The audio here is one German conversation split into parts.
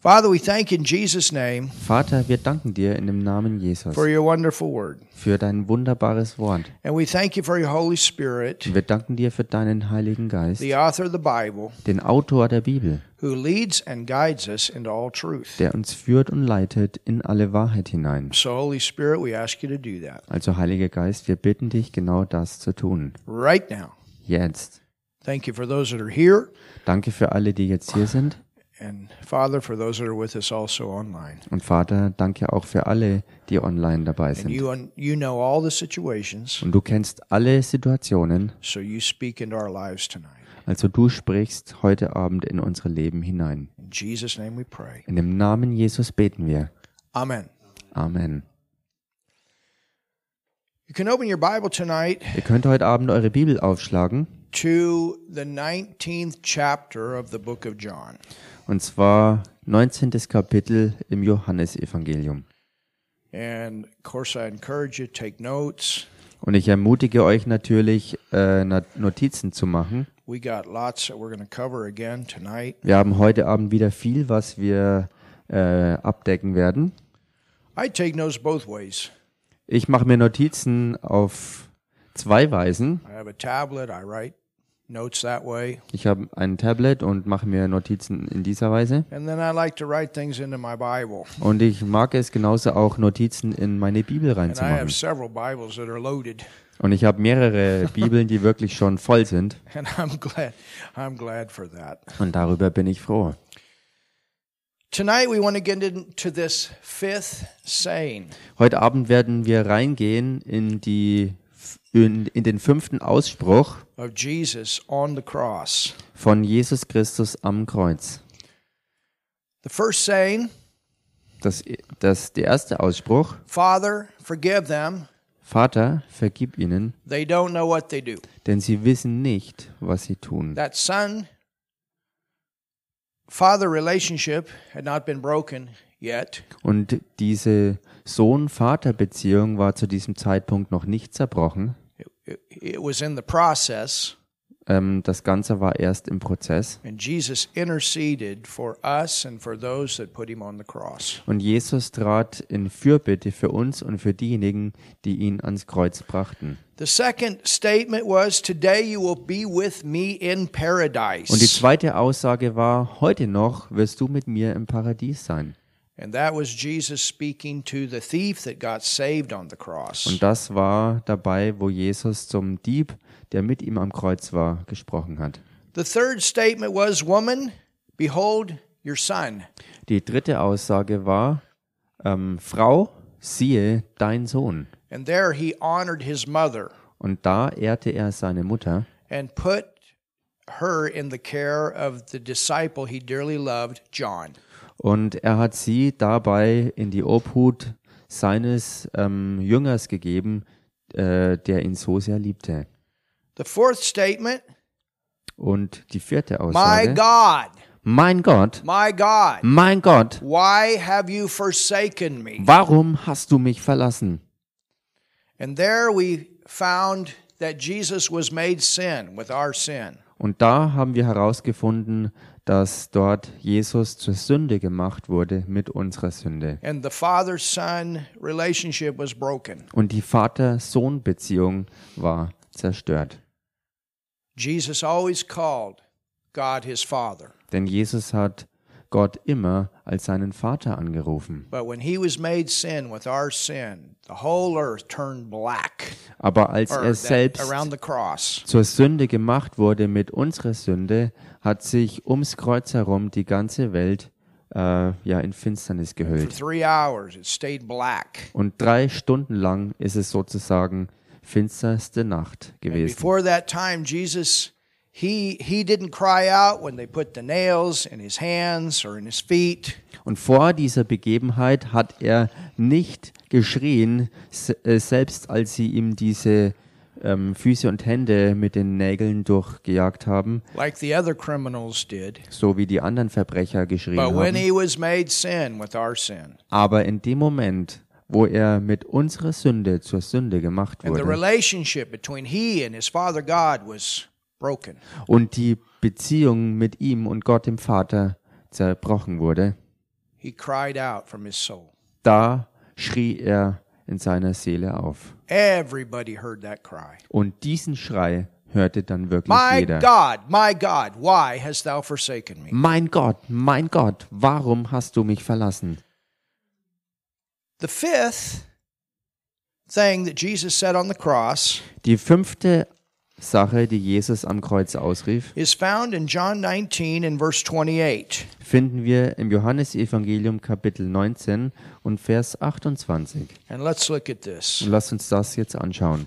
Father, we thank you in Jesus' name Vater, wir danken dir in dem Namen Jesus for your wonderful word. für dein wunderbares Wort. And we thank you for your Holy Spirit, Wir danken dir für deinen Heiligen Geist, the author of the Bible, den Autor der Bibel, who leads and guides us into all truth. der uns führt und leitet in alle Wahrheit hinein. So, Holy Spirit, we ask you to do that Also Heiliger Geist, wir bitten dich genau das zu tun. right now. Jetzt. Thank you for those that are here, Danke für alle, die jetzt hier sind. And Father, for those that are with us also online. Und Vater, danke auch für alle, die online dabei And sind. you, you know all the situations, Und du kennst alle Situationen, so you speak into our lives tonight. also du sprichst heute Abend in unsere Leben hinein. In Jesus' name we pray. In dem Namen Jesus beten wir. Amen. Amen. You can open your Bible tonight Ihr könnt heute Abend eure Bibel aufschlagen, to the 19th chapter of the book of John. Und zwar 19. Kapitel im Johannesevangelium. And of course, I encourage you to take notes. Und ich ermutige euch natürlich, äh, Notizen zu machen. We got lots that we're going to cover again tonight. Wir haben heute Abend wieder viel, was wir äh, abdecken werden. I take notes both ways. Ich mache mir Notizen auf zwei Weisen. Ich habe ein Tablet und mache mir Notizen in dieser Weise. And then I like to write things into my Bible. Und ich mag es genauso auch Notizen in meine Bibel reinzumachen. several Bibles that are loaded. Und ich habe mehrere Bibeln, die wirklich schon voll sind. And I'm glad I'm glad for that. Und darüber bin ich froh. Tonight we want to get into this fifth saying. Heute Abend werden wir reingehen in, die, in, in den fünften Ausspruch von Jesus Christus am Kreuz. The first saying, Das, das, der erste Ausspruch, Father, forgive them. Vater, vergib ihnen, They don't know what they do. denn sie wissen nicht, was sie tun. That son father relationship had not been broken yet. Und diese Sohn-Vater-Beziehung war zu diesem Zeitpunkt noch nicht zerbrochen. It, was in the process, Ähm, das Ganze war erst im Prozess. and Jesus interceded for us and for those that put him on the cross. Und Jesus trat in Fürbitte für uns und für diejenigen, die ihn ans Kreuz brachten. The second statement was, Today you will be with me in paradise. Und die zweite Aussage war, heute noch wirst du mit mir im Paradies sein. And that was Jesus speaking to the thief that got saved on the cross. Und das war dabei, wo Jesus zum Dieb, der mit ihm am Kreuz war, gesprochen hat. The third statement was, Woman, behold your son. Die dritte Aussage war, ähm, Frau, siehe dein Sohn. And there he honored his mother Und da ehrte er seine Mutter and put her in the care of the disciple he dearly loved, John. Und er hat sie dabei in die Obhut seines ähm, Jüngers gegeben, äh, der ihn so sehr liebte. The fourth statement, Und die vierte My Aussage, God, mein Gott, my God, mein Gott, why have you forsaken me? warum hast du mich verlassen? And there we found that Jesus was made sin with our sin. Und da haben wir herausgefunden, dass dort Jesus zur Sünde gemacht wurde mit unserer Sünde. And the father son relationship was broken. Und die Vater-Sohn-Beziehung war zerstört. Jesus always called God his father. Denn Jesus hat Gott immer als seinen Vater angerufen. But when he was made sin with our sin, the whole earth turned black. Aber als er selbst zur Sünde gemacht wurde mit unserer Sünde, hat sich ums Kreuz herum die ganze Welt äh, ja in Finsternis gehüllt. Und drei Stunden lang ist es sozusagen finsterste Nacht gewesen. before that time, Jesus, he he didn't cry out when they put the nails in his hands or in his feet. Und vor dieser Begebenheit hat er nicht geschrien, äh, selbst als sie ihm diese ähm, Füße und Hände mit den Nägeln durchgejagt haben, like the other criminals did. so wie die anderen Verbrecher geschrien But when haben. he was made sin with our sin, Aber in dem Moment, wo er mit unserer Sünde zur Sünde gemacht and the wurde relationship between he and his father God was broken, und die Beziehung mit ihm und Gott dem Vater zerbrochen wurde, he cried out from his soul. Da schrie er in seiner Seele auf. Everybody heard that cry. Und diesen Schrei hörte dann wirklich My jeder. God, my God, why hast thou forsaken me? Mein Gott, mein Gott, warum hast du mich verlassen? The fifth thing that Jesus said on the cross Die fünfte Sache, die Jesus am Kreuz ausrief, is found in John 19 and verse 28. finden wir im Johannesevangelium Kapitel 19 und Vers 28. And let's look at this. Und lasst uns das jetzt anschauen.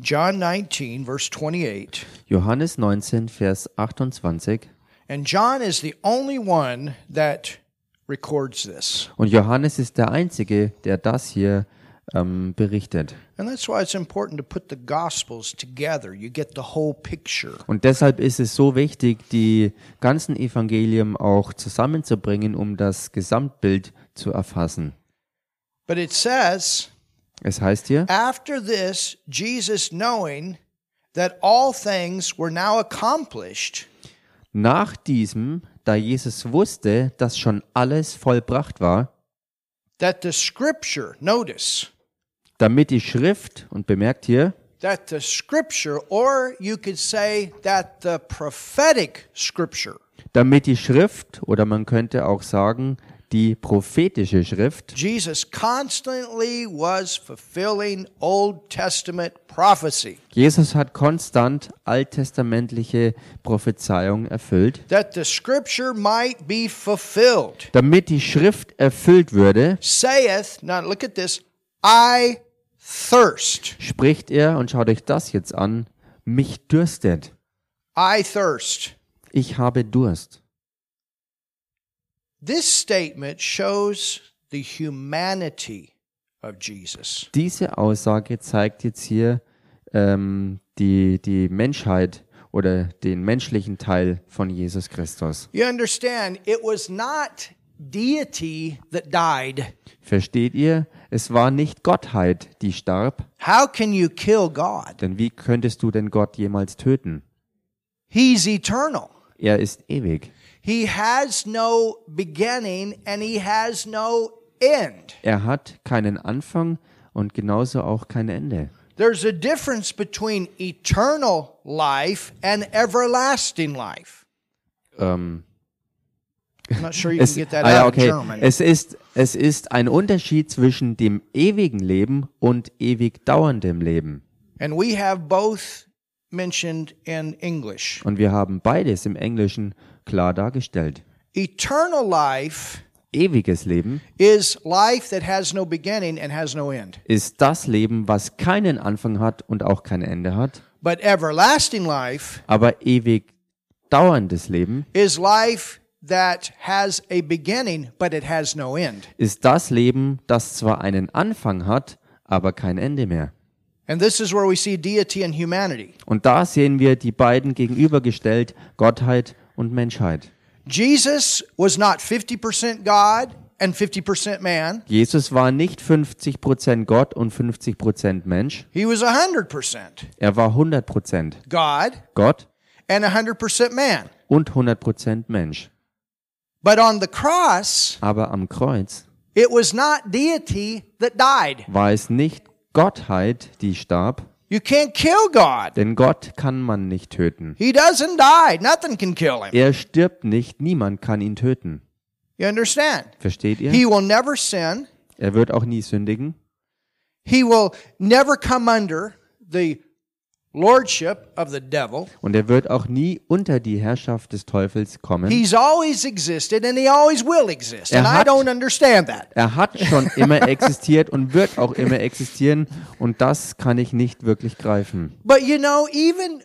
John 19, verse 28. Johannes 19, Vers 28. And John is the only one that records this. Und Johannes ist der Einzige, der das hier ähm, berichtet. And that's why it's important to put the Gospels together. You get the whole picture. Und deshalb ist es so wichtig, die ganzen Evangelien auch zusammenzubringen, um das Gesamtbild zu erfassen. But it says, Es heißt hier, after this, Jesus, knowing that all things were now accomplished, nach diesem, da Jesus wusste, dass schon alles vollbracht war, that the scripture, notice, damit die Schrift, und bemerkt hier, that the scripture, or you could say that the prophetic scripture, damit die Schrift, oder man könnte auch sagen, die prophetische Schrift, Jesus constantly was fulfilling Old Testament prophecy. Jesus hat konstant alttestamentliche Prophezeiung erfüllt, That the scripture might be fulfilled. damit die Schrift erfüllt würde, Saith, now look at this, I thirst. spricht er, und schaut euch das jetzt an, mich dürstet. I thirst. Ich habe Durst. This statement shows the humanity of Jesus. Diese Aussage zeigt jetzt hier ähm, die, die Menschheit oder den menschlichen Teil von Jesus Christus. You understand, it was not deity that died. Versteht ihr? Es war nicht Gottheit, die starb, How can you kill God? denn wie könntest du denn Gott jemals töten? He's eternal. Er ist ewig. He has no beginning and he has no end. Er hat keinen Anfang und genauso auch kein Ende. There's a difference between eternal life and everlasting life. Ähm, I'm not sure you es, can get that ah, ja, out okay. German. es, ist, es ist ein Unterschied zwischen dem ewigen Leben und ewig dauerndem Leben. And we have both mentioned in English. Und wir haben beides im Englischen klar dargestellt. Eternal life Ewiges Leben is life that has no beginning and has no end. ist das Leben, was keinen Anfang hat und auch kein Ende hat. But everlasting life Aber ewig dauerndes Leben is life that has a beginning but it has no end. ist das Leben, das zwar einen Anfang hat, aber kein Ende mehr. And this is where we see deity and humanity. Und da sehen wir die beiden gegenübergestellt, Gottheit und Menschheit. Jesus was not 50% God and 50% man. Jesus war nicht 50% Gott und 50% Mensch. He was 100% Er war 100% God Gott and 100% man. und 100% Mensch. But on the cross, Aber am Kreuz it was not deity that died. war es nicht Gottheit, die starb, You can't kill God. denn Gott kann man nicht töten. He doesn't die. Nothing can kill him. Er stirbt nicht, niemand kann ihn töten. You understand? Versteht ihr? He will never sin. Er wird auch nie sündigen. He will never come under the lordship of the devil. Und er wird auch nie unter die Herrschaft des Teufels kommen. He's always existed and he always will exist. Er And I hat- don't understand that. Er hat schon immer existiert und wird auch immer existieren. Und das kann ich nicht wirklich greifen. But you know, even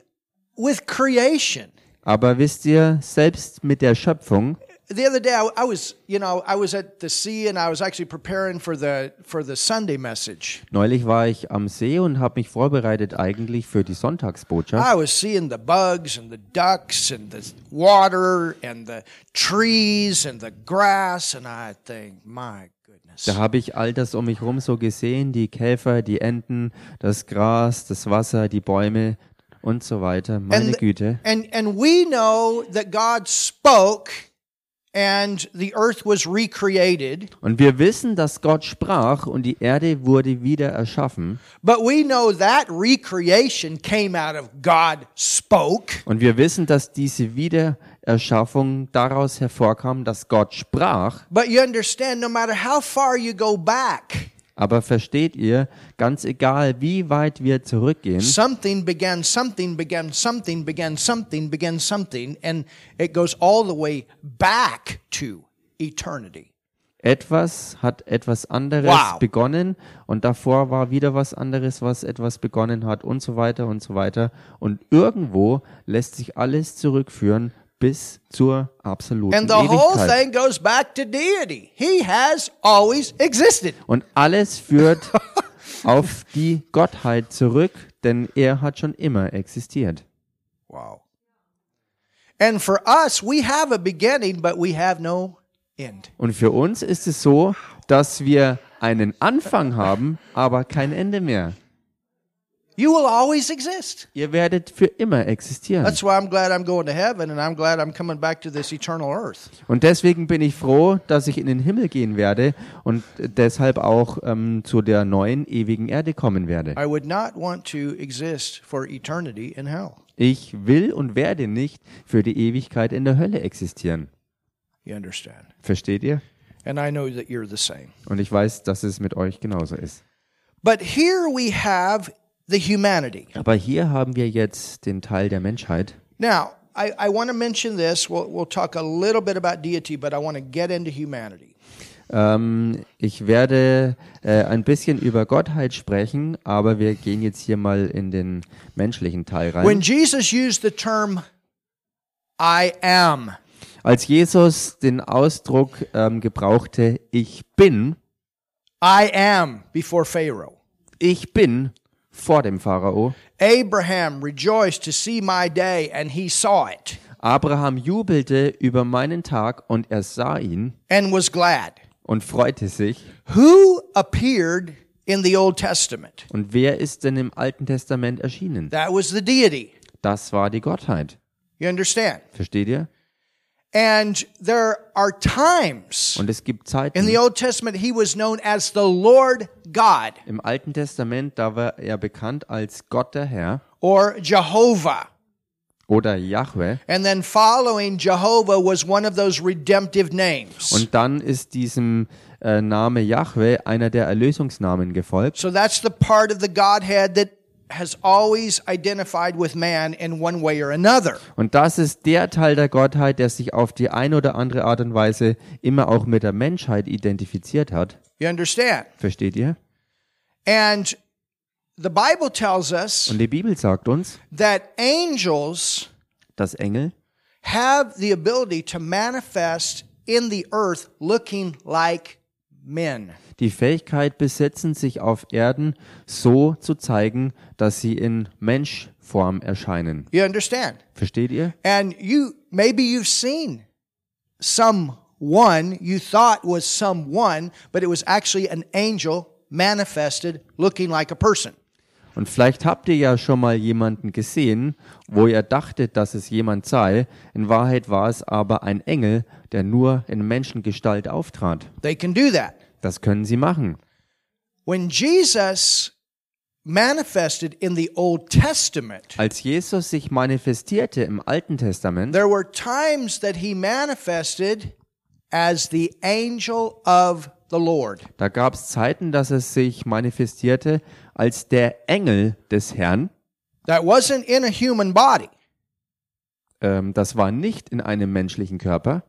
with creation, Aber wisst ihr, selbst mit der Schöpfung, the other day I, I was, you know, I was at the sea and I was actually preparing for the for the Sunday message. neulich war ich am See und habe mich vorbereitet eigentlich für die Sonntagsbotschaft. I was seeing the bugs and the ducks and the water and the trees and the grass and I think, my goodness. Da habe ich all das um mich herum so gesehen, die Käfer, die Enten, das Gras, das Wasser, die Bäume. und so weiter. Meine And- Güte. And and we know that God spoke and the earth was recreated, Und wir wissen, dass Gott sprach und die Erde wurde wieder erschaffen. but we know that recreation came out of God spoke. Und wir wissen, dass diese Wiedererschaffung daraus hervorkam, dass Gott sprach. But you understand no matter how far you go back, Aber versteht ihr, ganz egal, wie weit wir zurückgehen, something began something began something began something began something and it goes all the way back to eternity. etwas hat etwas anderes Wow. begonnen und davor war wieder was anderes, was etwas begonnen hat und so weiter und so weiter. Und irgendwo lässt sich alles zurückführen bis zur absoluten And the whole Ewigkeit. thing goes back to deity. He has always existed. Und alles führt auf die Gottheit zurück, denn er hat schon immer existiert. Wow. And for us, we have a beginning, but we have no end. Und für uns ist es so, dass wir einen Anfang haben, aber kein Ende mehr. You will always exist. Ihr werdet für immer existieren. That's why I'm glad I'm going to heaven and I'm glad I'm coming back to this eternal earth. Und deswegen bin ich froh, dass ich in den Himmel gehen werde und deshalb auch ähm, zu der neuen ewigen Erde kommen werde. I would not want to exist for eternity in hell. Ich will und werde nicht für die Ewigkeit in der Hölle existieren. You understand? Versteht ihr? And I know that you're the same. Und ich weiß, dass es mit euch genauso ist. But here we have the humanity. Aber hier haben wir jetzt den Teil der Menschheit. Now, I, I want to mention this. We'll, we'll talk a little bit about deity, but I want to get into humanity. Ähm, ich werde äh, ein bisschen über Gottheit sprechen, aber wir gehen jetzt hier mal in den menschlichen Teil When rein. Jesus used the term I am, Als Jesus den Ausdruck ähm, gebrauchte, ich bin, I am before Pharaoh. ich bin vor dem Pharao. Abraham rejoiced to see my day, and he saw it Abraham jubelte über meinen Tag und er sah ihn and was glad. und freute sich. Who appeared in the Old Testament? Und wer ist denn im Alten Testament erschienen? That was the deity. Das war die Gottheit. You understand? Versteht ihr? And there are times Und es gibt in Zeiten the Old Testament he was known as the Lord God im Alten Testament, da war er bekannt als Gott der Herr or Jehovah. oder Yahweh. And then following Jehovah was one of those redemptive names. Und dann ist diesem äh, Name Yahweh einer der Erlösungsnamen gefolgt. So that's the part of the Godhead that has always identified with man in one way or another. Und das ist der Teil der Gottheit, der sich auf die eine oder andere Art und Weise immer auch mit der Menschheit identifiziert hat. You understand? Versteht ihr? And the Bible tells us Und die Bibel sagt uns, that angels dass Engel have the ability to manifest in the earth looking like. Die Fähigkeit besitzen, sich auf Erden so zu zeigen, dass sie in Menschform erscheinen. You understand? Versteht ihr? And you maybe you've seen someone you thought was someone, but it was actually an angel manifested looking like a person. Und vielleicht habt ihr ja schon mal jemanden gesehen, wo ihr dachtet, dass es jemand sei. In Wahrheit war es aber ein Engel, der nur in Menschengestalt auftrat. They can do that. Das können sie machen. When Jesus manifested in the Old Testament, Als Jesus sich manifestierte im Alten Testament, there were times that he manifested as the angel of the Lord. da gab es Zeiten, dass es sich manifestierte als der Engel des Herrn. That wasn't in a human body. Ähm, das war nicht in einem menschlichen Körper,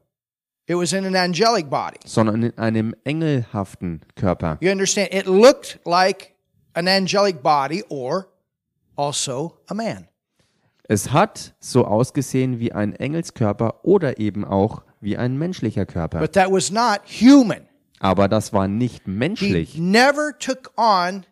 It was in an angelic body. sondern in einem engelhaften Körper. You understand? It looked like an angelic body or also a man. Es hat so ausgesehen wie ein Engelskörper oder eben auch wie ein menschlicher Körper. But that was not human. Aber das war nicht He menschlich. never took on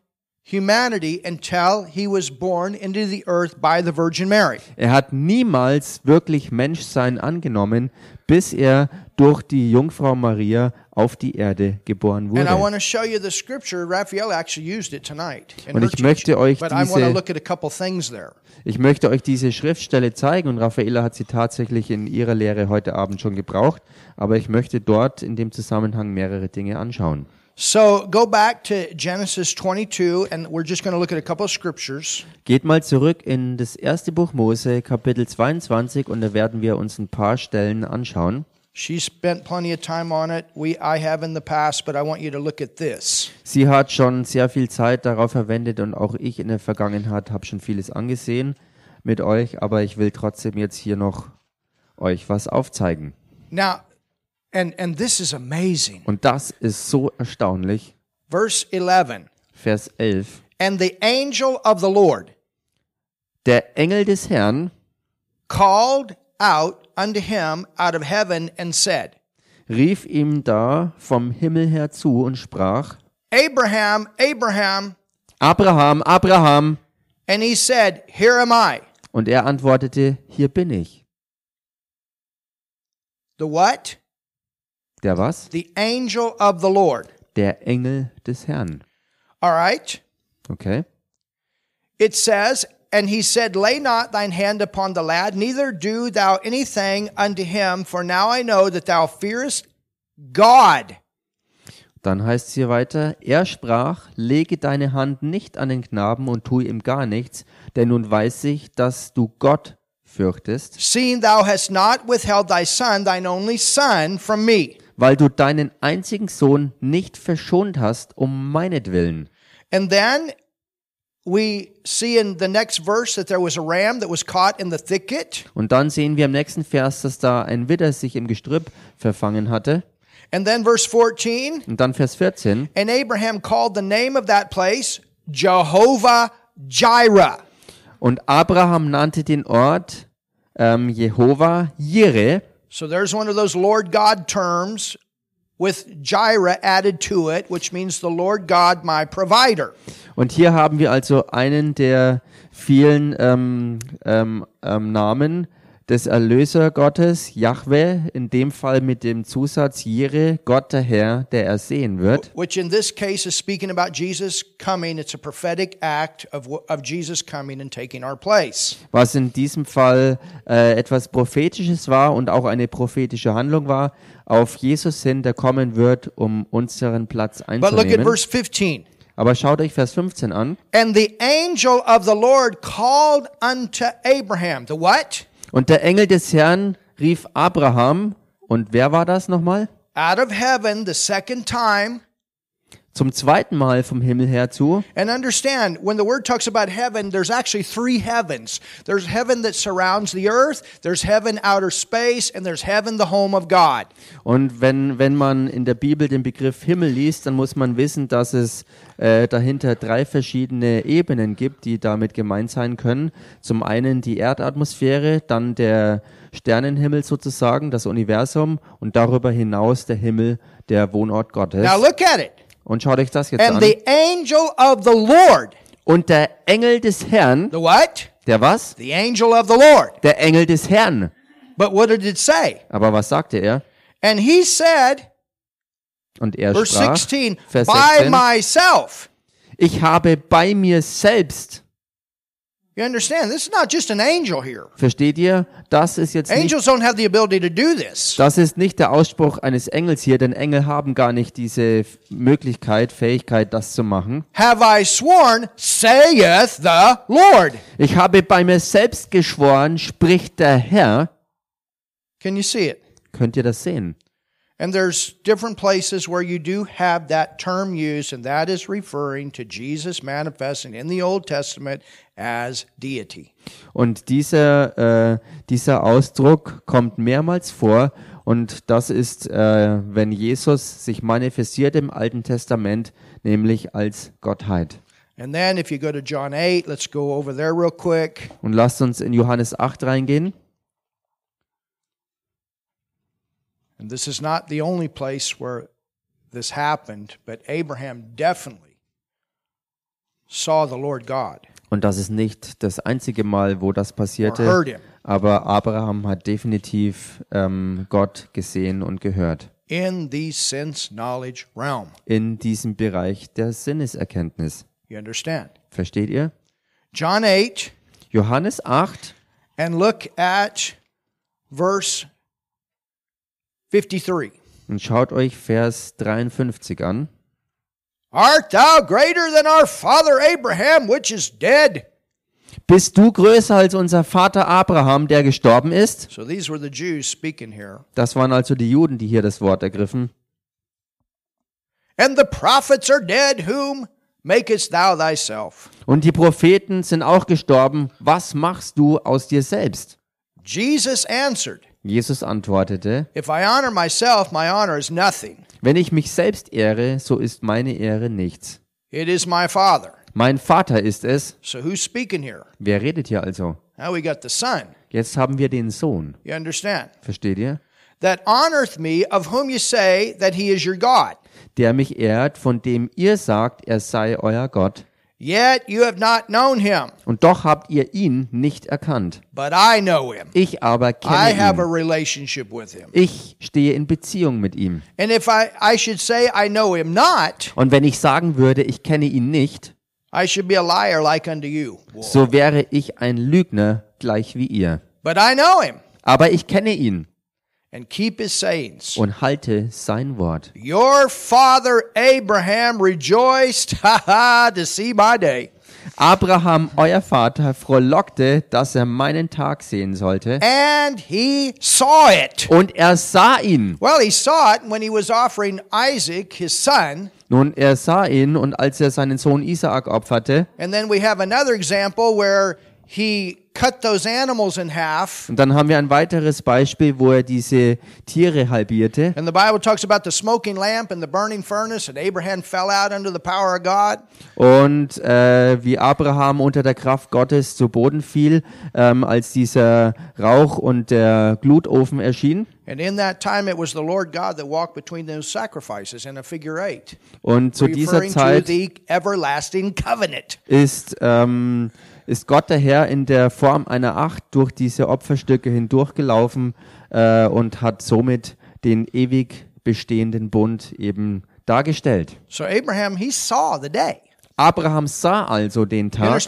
humanity until he was born into the earth by the Virgin Mary. Er hat niemals wirklich Menschsein angenommen, bis er durch die Jungfrau Maria auf die Erde geboren And I wurde. want to show you the scripture. Raphael actually used it tonight. in Und ich möchte euch But I want to diese- look at a couple things there. Ich möchte euch diese Schriftstelle zeigen und Raffaella hat sie tatsächlich in ihrer Lehre heute Abend schon gebraucht, aber ich möchte dort in dem Zusammenhang mehrere Dinge anschauen. So go back to Genesis 22, and we're just going to look at a couple of scriptures. Geht mal zurück in das erste Buch Mose, Kapitel 22 und da werden wir uns ein paar Stellen anschauen. She spent plenty of time on it. We, I have in the past, but I want you to look at this. Sie hat schon sehr viel Zeit darauf verwendet und auch ich in der Vergangenheit habe schon vieles angesehen mit euch, aber ich will trotzdem jetzt hier noch euch was aufzeigen. Now, and and this is amazing. Und das ist so erstaunlich. Verse 11. Vers 11. And the angel of the Lord Der Engel des Herrn called out unto him out of heaven and said, rief ihm da vom Himmel her zu und sprach, Abraham, Abraham. Abraham, Abraham. And he said, Here am I. Und er antwortete, hier bin ich. The what? Der was? The angel of the Lord. Der Engel des Herrn. All right. Okay. It says, And he said, Lay not thine hand upon the lad, neither do thou anything unto him, for now I know that thou fearest God. Dann heißt es hier weiter, er sprach, lege deine Hand nicht an den Knaben und tue ihm gar nichts, denn nun weiß ich, dass du Gott fürchtest, seeing thou hast not withheld thy son, thine only son, from me. Weil du deinen einzigen Sohn nicht verschont hast um meinetwillen. And then we see in the next verse that there was a ram that was caught in the thicket. Und dann sehen wir im nächsten Vers, dass da ein Widder sich im Gestrüpp verfangen hatte. And then verse 14, Und dann Vers 14. and Abraham called the name of that place Jehovah Jireh. Und Abraham nannte den Ort ähm, Jehova Jireh. So there's one of those Lord God terms with Jireh added to it, which means the Lord God, my provider. Und hier haben wir also einen der vielen ähm, ähm, ähm, Namen des Erlösergottes, Jahwe, in dem Fall mit dem Zusatz Jire, Gott der Herr, der er sehen wird. Which in this case is speaking about Jesus coming. It's a prophetic act of, of Jesus coming and taking our place. Was in diesem Fall äh, etwas Prophetisches war und auch eine prophetische Handlung war, auf Jesus hin, der kommen wird, um unseren Platz But look at einzunehmen. verse 15. Aber schaut euch Vers 15 an. And the angel of the Lord called unto Abraham. The what? Und der Engel des Herrn rief Abraham, und wer war das nochmal? Out of heaven the second time. Zum zweiten Mal vom Himmel her zu. And understand, when the word talks about heaven, there's actually three heavens. There's heaven that surrounds the earth, there's heaven outer space, and there's heaven, the home of God. Und wenn, wenn man in der Bibel den Begriff Himmel liest, dann muss man wissen, dass es äh, dahinter drei verschiedene Ebenen gibt, die damit gemeint sein können. Zum einen die Erdatmosphäre, dann der Sternenhimmel sozusagen, das Universum und darüber hinaus der Himmel, der Wohnort Gottes. Now look at it. Und schaut euch das jetzt And an. the angel of the Lord. Und der Engel des Herrn, The what? der was? The angel of the Lord. Der Engel des Herrn. But what did it say? Aber was sagte er? And he said, Und er verse sprach, 16, Vers by 16, myself. ich habe bei mir selbst You understand? This is not just an angel here. Versteht ihr? Das ist jetzt nicht, Angels don't have the ability to do this. das ist nicht der Ausspruch eines Engels hier, denn Engel haben gar nicht diese Möglichkeit, Fähigkeit, das zu machen. Have I sworn, saith the Lord. Ich habe bei mir selbst geschworen, spricht der Herr. Can you see it? Könnt ihr das sehen? And there's different places where you do have that term used, and that is referring to Jesus manifesting in the Old Testament as deity. Und dieser, äh, dieser Ausdruck kommt mehrmals vor und das ist, äh, wenn Jesus sich manifestiert im Alten Testament, nämlich als Gottheit. And then if you go to John 8, let's go over there real quick. Und lasst uns in Johannes 8 reingehen. And this is not the only place where this happened, but Abraham definitely saw the Lord God Und das ist nicht das einzige Mal, wo das passierte, aber Abraham hat definitiv ähm, Gott gesehen und gehört. in the sense knowledge realm. in diesem Bereich der Sinneserkenntnis. You understand? Versteht ihr? John 8, Johannes 8 and look at verse 53. und schaut euch Vers 53 an. Art thou greater than our father Abraham, which is dead? Bist du größer als unser Vater Abraham, der gestorben ist? So these were the Jews speaking here. Das waren also die Juden, die hier das Wort ergriffen. And the prophets are dead, whom makest thou thyself? Und die Propheten sind auch gestorben. Was machst du aus dir selbst? Jesus answered, Jesus antwortete, myself, wenn ich mich selbst ehre, so ist meine Ehre nichts. It is my Father. Mein Vater ist es. So who's speaking here? Wer redet hier also? Now we got the Son. Jetzt haben wir den Sohn. You understand? Versteht ihr? That honoreth me, of whom you say that he is your God. Der mich ehrt, von dem ihr sagt, er sei euer Gott. Yet you have not known him, Und doch habt ihr ihn nicht erkannt. but I know him. Ich aber I kenne have a ihn. relationship with him. Ich stehe in Beziehung mit ihm. And if I, I should say I know him not, Und wenn ich sagen würde, ich kenne ihn nicht, I should be a liar like unto you. so wäre ich ein Lügner gleich wie ihr. But I know him Aber ich kenne ihn and keep his sayings. und halte sein Wort. Your father Abraham rejoiced, ha ha, to see my day. Abraham, euer Vater, frohlockte, dass er meinen Tag sehen sollte. And he saw it. Und er sah ihn. Well, he saw it when he was offering Isaac, his son. Nun, er sah ihn und als er seinen Sohn Isaak opferte, And then we have another example where he cut those animals in half. und dann haben wir ein weiteres Beispiel, wo er diese Tiere halbierte. And the Bible talks about the smoking lamp and the burning furnace, and Abraham fell out under the power of God. Und äh, wie Abraham unter der Kraft Gottes zu Boden fiel, ähm, als dieser Rauch und der Glutofen erschien. And in that time, it was the Lord God that walked between those sacrifices in a figure eight, Und zu dieser Zeit the everlasting covenant. ist, ähm, ist Gott der Herr in der Form einer Acht durch diese Opferstücke hindurchgelaufen äh, und hat somit den ewig bestehenden Bund eben dargestellt. So Abraham, he saw the day. Abraham sah also den Tag.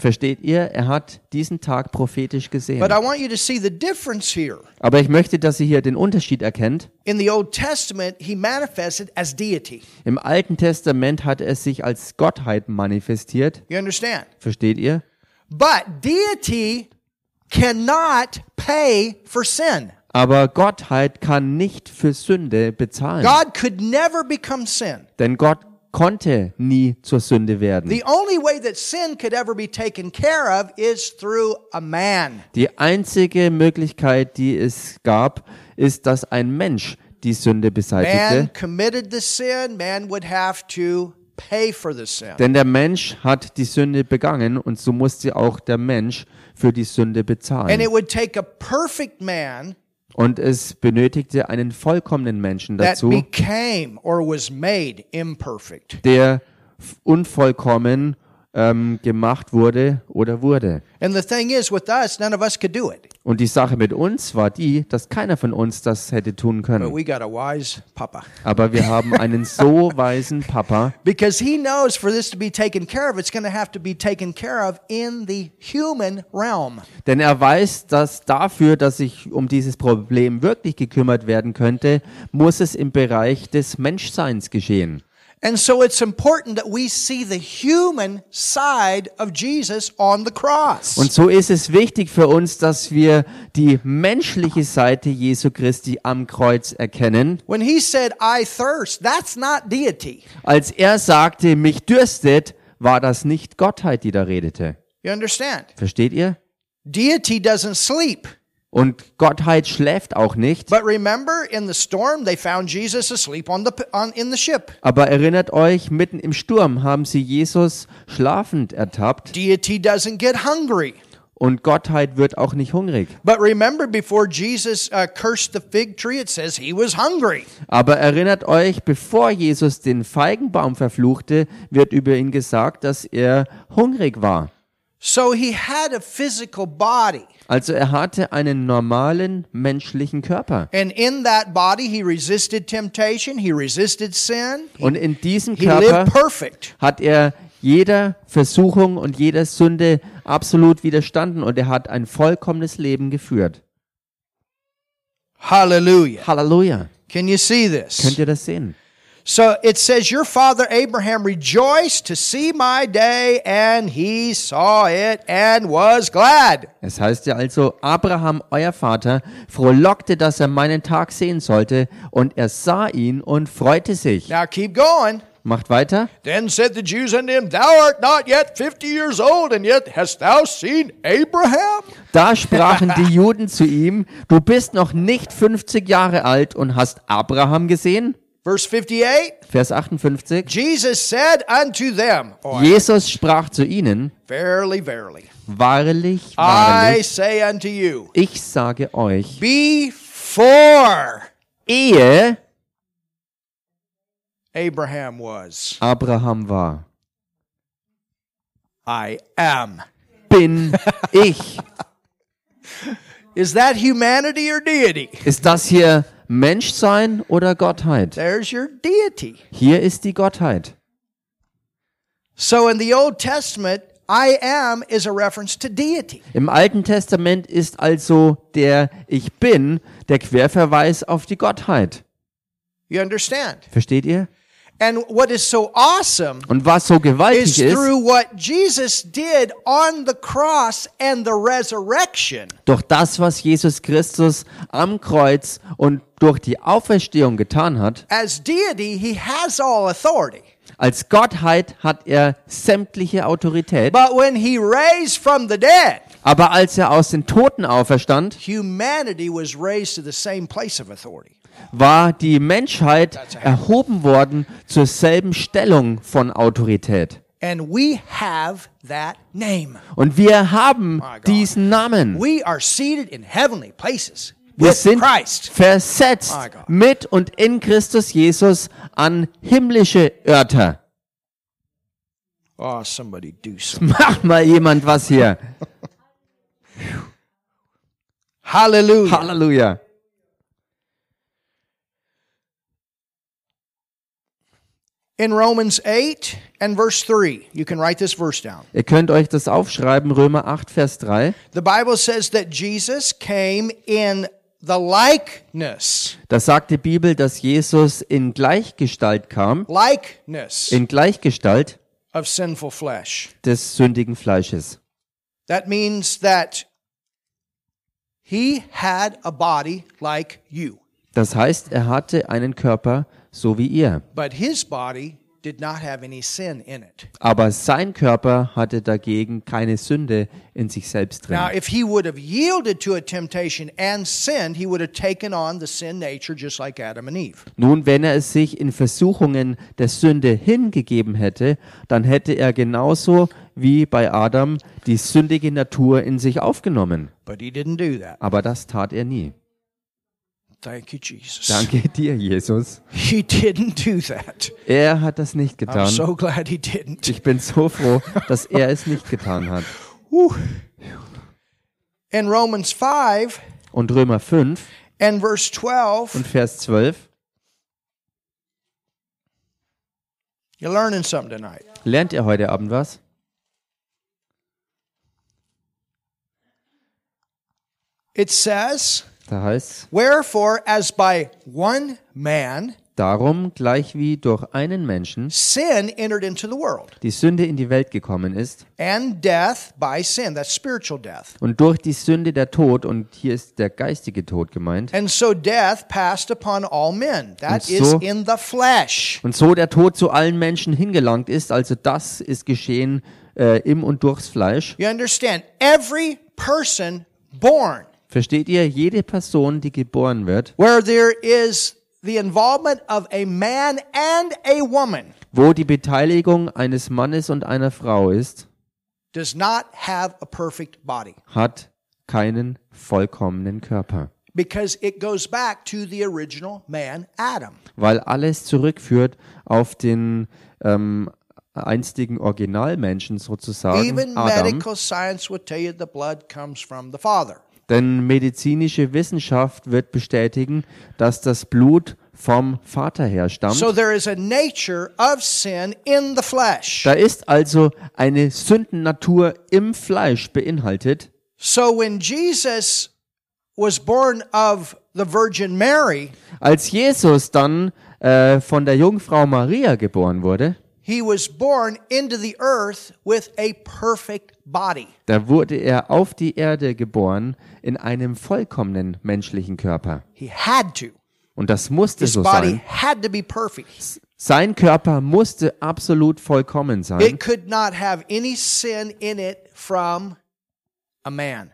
Versteht ihr? Er hat diesen Tag prophetisch gesehen. But I want you to see the difference here. Aber ich möchte, dass ihr hier den Unterschied erkennt. In the Old Testament, he manifested as deity. Im Alten Testament hat er sich als Gottheit manifestiert. You understand? Versteht ihr? But deity cannot pay for sin. Aber Gottheit kann nicht für Sünde bezahlen. God could never become sin. Denn Gott konnte nie zur Sünde werden. The only way that sin could ever be taken care of is through a man. Die einzige Möglichkeit, die es gab, ist, dass ein Mensch die Sünde Man beseitigte. committed the sin, man would have to pay for the sin. Denn der Mensch hat die Sünde begangen und so musste auch der Mensch für die Sünde And bezahlen. it would take a perfect man Und es benötigte einen vollkommenen Menschen dazu, became or was made imperfect. der unvollkommen ähm, gemacht wurde oder wurde. And the thing is, with us, none of us could do it. Und die Sache mit uns war die, dass keiner von uns das hätte tun But können. we got a wise papa. Aber wir haben einen so weisen Papa, Because he knows for this to be taken care of, it's going to have to be taken care of in the human realm. denn er weiß, dass dafür, dass sich um dieses Problem wirklich gekümmert werden könnte, muss es im Bereich des Menschseins geschehen. And so it's important that we see the human side of Jesus on the cross. Und so ist es wichtig für uns, dass wir die menschliche Seite Jesu Christi am Kreuz erkennen. When he said, I thirst, that's not deity. Als er sagte, mich dürstet, war das nicht Gottheit, die da redete. You understand? Versteht ihr? Deity doesn't sleep. Und Gottheit schläft auch nicht. Aber erinnert euch, mitten im Sturm haben sie Jesus schlafend ertappt Deity doesn't get hungry. und Gottheit wird auch nicht hungrig. Uh. Aber erinnert euch, bevor Jesus den Feigenbaum verfluchte, wird über ihn gesagt, dass er hungrig war. So he had a physical body. Also er hatte einen normalen menschlichen Körper. And in that body, he resisted temptation, he resisted sin, Und in diesem Körper hat er jeder Versuchung und jeder Sünde absolut widerstanden und er hat ein vollkommenes Leben geführt. Hallelujah. Halleluja. Can you see Könnt this? ihr das sehen? So it says, Your father Abraham rejoiced to see my day, and he saw it and was glad. Es heißt ja also, Abraham, euer Vater, frohlockte, dass er meinen Tag sehen sollte, und er sah ihn und freute sich. Now keep going. Macht weiter. Then said the Jews unto him, Thou art not yet fifty years old, and yet hast thou seen Abraham? Da sprachen die Juden zu ihm, du bist noch nicht 50 Jahre alt und hast Abraham gesehen? Verse 58 Vers 58. Jesus said unto them, Jesus sprach zu ihnen, Verily, verily, wahrlich, I wahrlich, say unto you, ich sage euch, before ehe Abraham was, Abraham war, I am. bin ich. Is that humanity or deity? Ist das hier Menschsein oder Gottheit? There's your deity. Hier ist die Gottheit. So in the Old Testament, I am is a reference to deity. Im Alten Testament ist also der Ich bin der Querverweis auf die Gottheit. You understand? Versteht ihr? And what is so awesome Und was so is gewaltig ist, through what Jesus did on the cross and the resurrection, durch das, was Jesus Christus am Kreuz und durch die Auferstehung getan hat, as deity, he has all authority. als Gottheit hat er sämtliche Autorität. But when he raised from the dead, Aber als er aus den Toten auferstand, humanity was raised to the same place of authority. War die Menschheit erhoben worden zur selben Stellung von Autorität. And we have that name. Und wir haben diesen Namen. We are seated in heavenly places Wir sind versetzt mit und in Christus Jesus an himmlische Örter. Oh, somebody do something. Mach mal jemand was hier. Hallelujah. Halleluja. In Romans 8 and verse 3, you can write this verse down. Ihr könnt euch das aufschreiben, Römer 8, Vers 3. The Bible says that Jesus came in the likeness, Da sagt die Bibel, dass Jesus in Gleichgestalt kam, likeness in Gleichgestalt of sinful flesh. des sündigen Fleisches. That means that he had a body like you, Das heißt, er hatte einen Körper so wie ihr. but his body did not have any sin in it. Aber sein Körper hatte dagegen keine Sünde in sich selbst drin. Now, if he would have yielded to a temptation and sinned, he would have taken on the sin nature just like Adam and Eve. Nun, wenn er es sich in Versuchungen der Sünde hingegeben hätte, dann hätte er genauso wie bei Adam die sündige Natur in sich aufgenommen. But he didn't do that. Aber das tat er nie. Thank you, Jesus. Danke dir, Jesus. He didn't do that. Er hat das nicht I'm getan. so glad he didn't. Ich bin so froh, dass er es nicht getan hat. In Romans 5 Und Römer 5 and verse 12, und Vers 12 you're learning something tonight. lernt ihr heute Abend was? It says, Da heißt Wherefore, as by one man darum, gleich wie durch einen Menschen sin entered into the world, die Sünde in die Welt gekommen ist and death by sin, that's spiritual death. und durch die Sünde der Tod, und hier ist der geistige Tod gemeint, And so death passed upon all men. That Und is so- in the flesh. und so der Tod zu allen Menschen hingelangt ist, also das ist geschehen äh, im und durchs Fleisch. You understand? Every person born Versteht ihr, jede Person, die geboren wird, where there is the involvement of a man and a woman wo die Beteiligung eines Mannes und einer Frau ist, does not have a perfect body hat keinen vollkommenen Körper, because it goes back to the original man, Adam. weil alles zurückführt auf den ähm, einstigen Originalmenschen sozusagen, Even Adam. medical science will tell you the blood comes from the Father. Denn medizinische Wissenschaft wird bestätigen, dass das Blut vom Vater herstammt. So there is a nature of sin in the flesh. Da ist also eine Sündennatur im Fleisch beinhaltet. So when Jesus was born of the Virgin Mary, Als Jesus dann äh, von der Jungfrau Maria geboren wurde, he was born into the earth with a perfect. Da wurde er auf die Erde geboren in einem vollkommenen menschlichen Körper. He had to. Und das musste His so body sein. had to be perfect. Sein Körper musste absolut vollkommen sein. It could not have any sin in it from a man.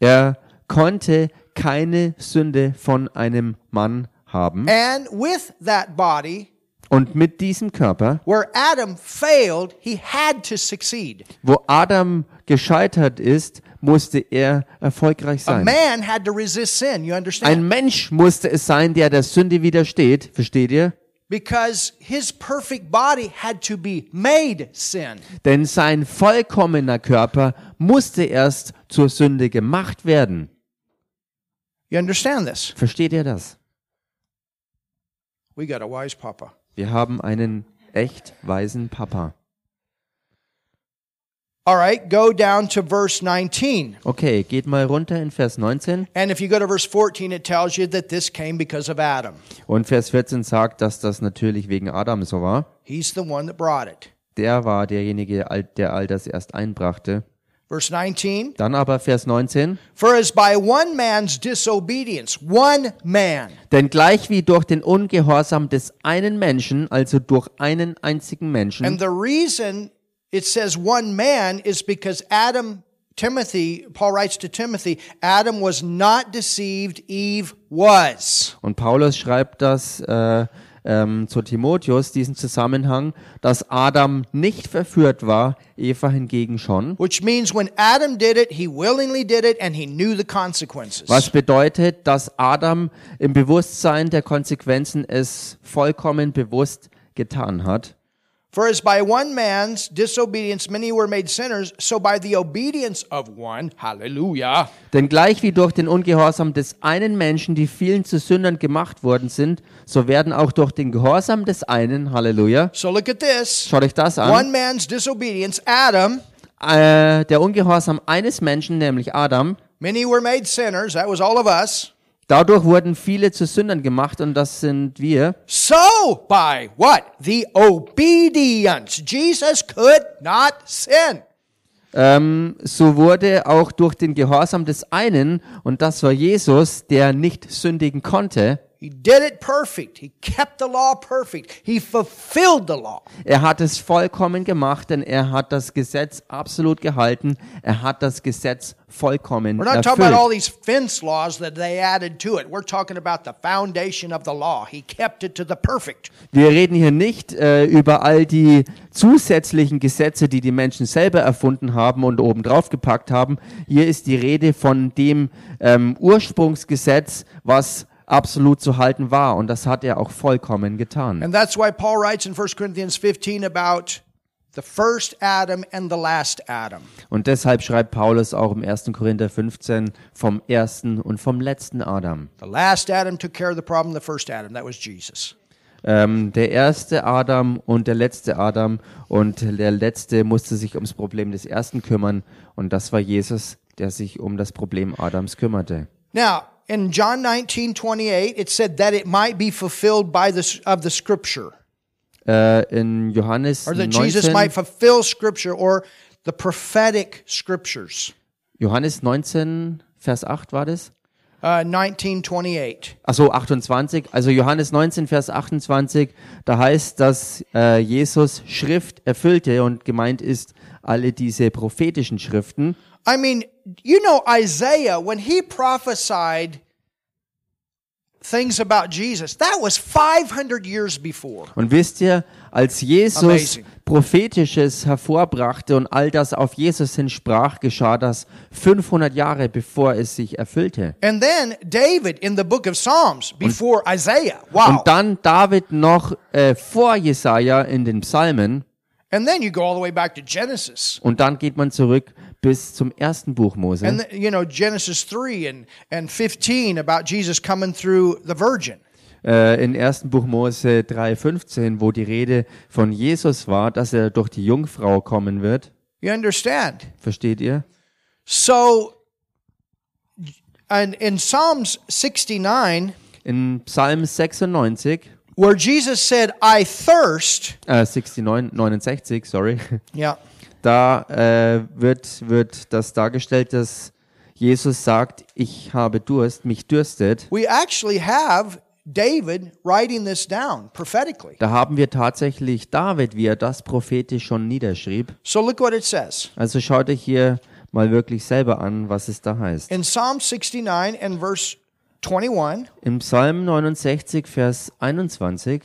Er konnte keine Sünde von einem Mann haben. And with that body, Und mit diesem Körper, where Adam failed, he had to succeed. wo Adam gescheitert ist, musste er erfolgreich A sein. man had to resist sin, you understand? Ein Mensch musste es sein, der der Sünde widersteht. Versteht ihr? because his perfect body had to be made sin. Denn sein vollkommener Körper musste erst zur Sünde gemacht werden. You understand this? Versteht ihr das? We got a wise papa. Wir haben einen echt weisen Papa. All right, go down to verse 19. Okay, geht mal runter in Vers 19. And if you go to verse 14, it tells you that this came because of Adam. Und Vers 14 sagt, dass das natürlich wegen Adam so war. He's the one that brought it. Der war derjenige, der all das erst einbrachte. Verse 19 Dann aber Vers 19. For as by one man's disobedience, one man, Denn gleich wie durch den Ungehorsam des einen Menschen, also durch einen einzigen Menschen, and the reason it says one man is because Adam, Timothy, Paul writes to Timothy, Adam was not deceived, Eve was. Und Paulus schreibt das äh, ähm, zu Timotheus, diesen Zusammenhang, dass Adam nicht verführt war, Eva hingegen schon. Which means when Adam did it, he willingly did it and he knew the consequences. Was bedeutet, dass Adam im Bewusstsein der Konsequenzen es vollkommen bewusst getan hat. For as by one man's disobedience many were made sinners, so by the obedience of one, hallelujah, Denn gleich wie durch den Ungehorsam des einen Menschen die vielen zu Sündern gemacht worden sind, so werden auch durch den Gehorsam des einen, Halleluja, So look at this. schaut euch das One an, man's disobedience, Adam, äh, der Ungehorsam eines Menschen, nämlich Adam, many were made sinners, that was all of us. Dadurch wurden viele zu Sündern gemacht und das sind wir. So by what? The obedience. Jesus could not sin. Ähm, so wurde auch durch den Gehorsam des einen, und das war Jesus, der nicht sündigen konnte, He did it perfect. He kept the law perfect. He fulfilled the law. er hat es vollkommen gemacht, denn er hat das Gesetz absolut gehalten, er hat das Gesetz vollkommen We're not talking about all these fence laws that they added to it. We're talking about the foundation of the law. He kept it to the perfect. Wir reden hier nicht äh, über all die zusätzlichen Gesetze, die die Menschen selber erfunden haben und obendrauf gepackt haben. Hier ist die Rede von dem ähm, Ursprungsgesetz, was absolut zu halten war. Und das hat er auch vollkommen getan. And that's why Paul writes in 1 Corinthians 15 about the first Adam and the last Adam. Und deshalb schreibt Paulus auch im 1. Korinther 15 vom ersten und vom letzten Adam. The last Adam took care of the problem, the first Adam, that was Jesus. Ähm, der erste Adam und der letzte Adam und der letzte musste sich ums Problem des ersten kümmern und das war Jesus, der sich um das Problem Adams kümmerte. Now, in John 19, 28, it said that it might be fulfilled by the, of the scripture, Äh, in Johannes or that Jesus 19, might fulfill scripture or the prophetic scriptures. Johannes 19, Vers 8 war das? Uh, 19, 28. Achso, 28. Also Johannes 19, Vers 28, da heißt, dass äh, Jesus Schrift erfüllte und gemeint ist alle diese prophetischen Schriften. I mean, you know, Isaiah, when he prophesied things about Jesus, that was 500 years before. Und wisst ihr, als Jesus Amazing. prophetisches hervorbrachte und all das auf Jesus hin sprach, geschah das 500 Jahre bevor es sich erfüllte. And then David in the book of Psalms before Isaiah. Wow. Und dann David noch äh, vor Jesaja in den Psalmen And then you go all the way back to Genesis. Und dann geht man zurück bis zum ersten Buch Mose. And, the- you know, Genesis 3 and, and 15 about Jesus coming through the virgin. Äh, in 1. Buch Mose 3,15, wo die Rede von Jesus war, dass er durch die Jungfrau kommen wird. You understand? Versteht ihr? So, and in Psalms 69, In Psalm 96, where Jesus said, I thirst, äh, 69, 69, sorry, yeah, da äh, wird, wird das dargestellt, dass Jesus sagt, ich habe Durst, mich dürstet. we actually have David writing this down prophetically. Da haben wir tatsächlich David, wie er das prophetisch schon niederschrieb. So look what it says. Also schaut euch hier mal wirklich selber an, was es da heißt. In Psalm 69 and verse 21, Im Psalm 69, Vers 21,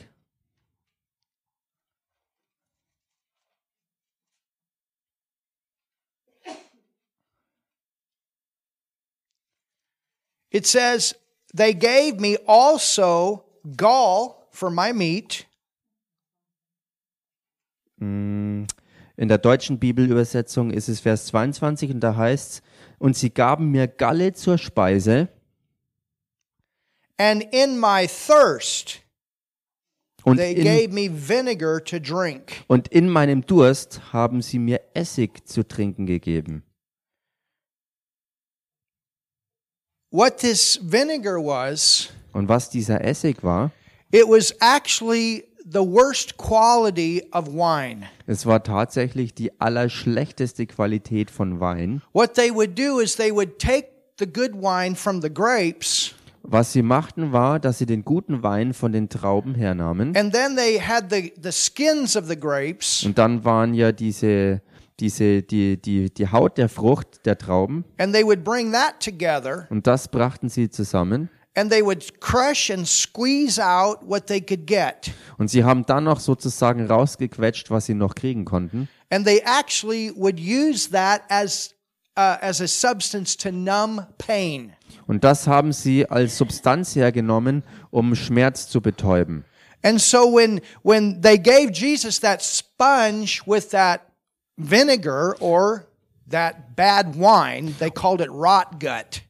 it says, They gave me also gall for my meat, in der deutschen Bibelübersetzung ist es Vers 22 und da heißt es, und sie gaben mir Galle zur Speise and in my thirst und they in, gave me vinegar to drink. und in meinem Durst haben sie mir Essig zu trinken gegeben. What this vinegar was, Und was dieser Essig war, it was actually the worst quality of wine. es war tatsächlich die allerschlechteste Qualität von Wein. What they would do is they would take the good wine from the grapes Was sie machten war, dass sie den guten Wein von den Trauben hernahmen. And then they had the, the skins of the grapes. Und dann waren ja diese diese die die die Haut der Frucht der Trauben. And they would bring that together. Und das brachten sie zusammen. And they would crush and squeeze out what they could get. und sie haben dann noch sozusagen rausgequetscht, was sie noch kriegen konnten. And they actually would use that as uh, as a substance to numb pain. Und das haben sie als Substanz hergenommen, um Schmerz zu betäuben. And so when when they gave Jesus that sponge with that vinegar or that bad wine, they called it rot gut.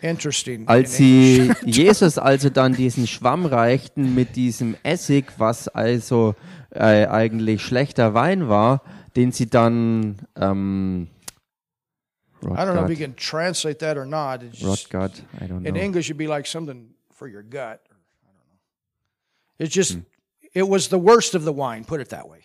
Interesting. Als sie Jesus also dann diesen Schwamm reichten mit diesem Essig, was also äh, eigentlich schlechter Wein war, den sie dann ähm, I don't know if you can translate that or not. It's just, Rotgut, I don't in. English, it'd be like something for your gut. I don't know. It's just, hmm. it was the worst of the wine. Put it that way.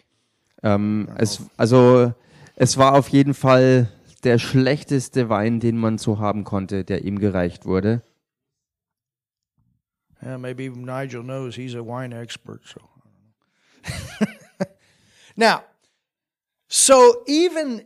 Ähm, es, also es war auf jeden Fall der schlechteste Wein, den man so haben konnte, der ihm gereicht wurde. Yeah, maybe even Nigel knows he's a wine expert. So, I don't know. now, so even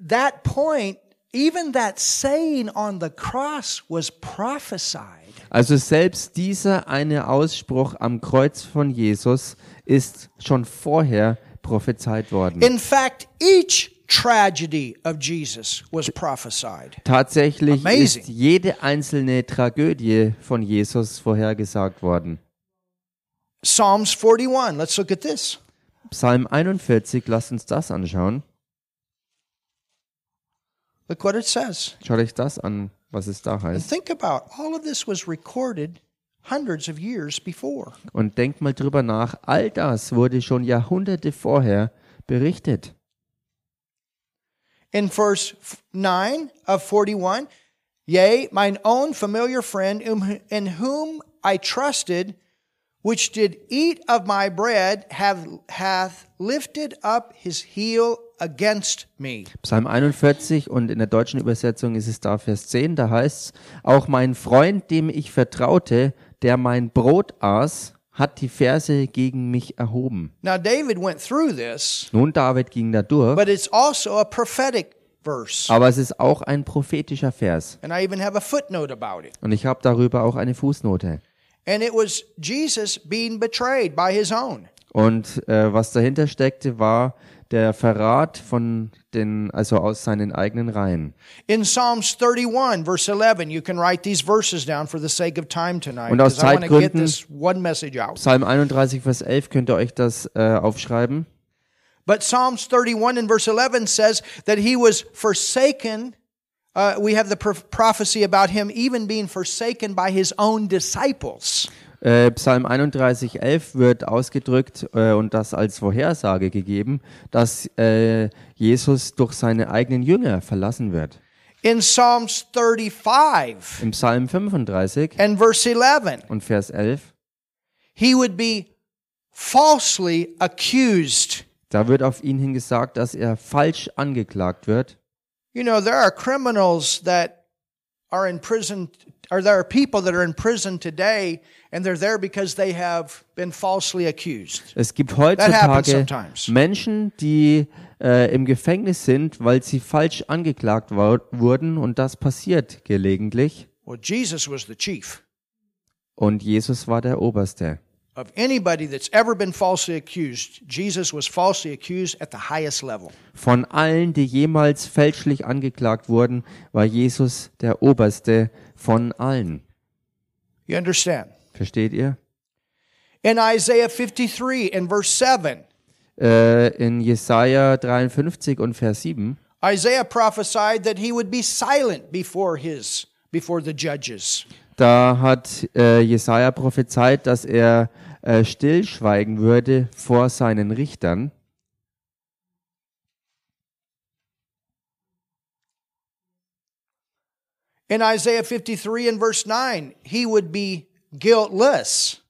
that point, even that saying on the cross was prophesied. Also selbst dieser eine Ausspruch am Kreuz von Jesus ist schon vorher prophezeit worden. In fact, each tragedy of Jesus was prophesied. Tatsächlich Amazing. ist jede einzelne Tragödie von Jesus vorhergesagt worden. Psalms 41. Let's look at this. Psalm 41, lasst uns das anschauen. Look what it says. Schaut euch das an, was es da And heißt. think about all of this was recorded hundreds of years before. Und denkt mal drüber nach, all das wurde schon Jahrhunderte vorher berichtet. In verse f- 9 of 41, yea, mine own familiar friend, whom- in whom I trusted, which did eat of my bread, have, hath lifted up his heel against me. Psalm 41 und in der deutschen Übersetzung ist es da Vers 10, da heißt es, auch mein Freund, dem ich vertraute, der mein Brot aß, hat die Verse gegen mich erhoben. Now, David went through this, Nun, David ging da durch, but it's also a prophetic verse. aber es ist auch ein prophetischer Vers. And I even have a footnote about it. Und ich habe darüber auch eine Fußnote. And it was Jesus being betrayed by his own. Und äh, was dahinter steckte, war der Verrat von den, also aus seinen eigenen Reihen. In Psalms 31, verse 11, you can write these verses down for the sake of time tonight. Und aus Zeitgründen-. Psalm 31, Vers 11 könnt ihr euch das äh, aufschreiben. But Psalms 31 and verse 11 says that he was forsaken. Uh, we have the pro- prophecy about him even being forsaken by his own disciples. Äh, Psalm 31, 11 wird ausgedrückt äh, und das als Vorhersage gegeben, dass äh, Jesus durch seine eigenen Jünger verlassen wird. In Psalms 35 Im Psalm 35 and verse 11, und Vers 11, he would be falsely accused. da wird auf ihn hin gesagt, dass er falsch angeklagt wird. You know, there are criminals that are in prison, or there are people that are in prison today, and they're there because they have been falsely accused. Es gibt heutzutage sometimes. Menschen, die äh, im Gefängnis sind, weil sie falsch angeklagt wurden und das passiert gelegentlich. Well, Jesus was the chief Und Jesus war der Oberste. Of anybody that's ever been falsely accused. Jesus was falsely accused at the highest level. Von allen, die jemals fälschlich angeklagt wurden, war Jesus der Oberste von allen. You understand? Versteht ihr? In Isaiah 53 and verse 7, Äh, in Jesaja 53 und Vers 7 Isaiah prophesied that he would be silent before his before the judges. Da hat äh, Jesaja prophezeit, dass er äh, stillschweigen würde vor seinen Richtern. In Isaiah 53 and verse 9, he would be guiltless.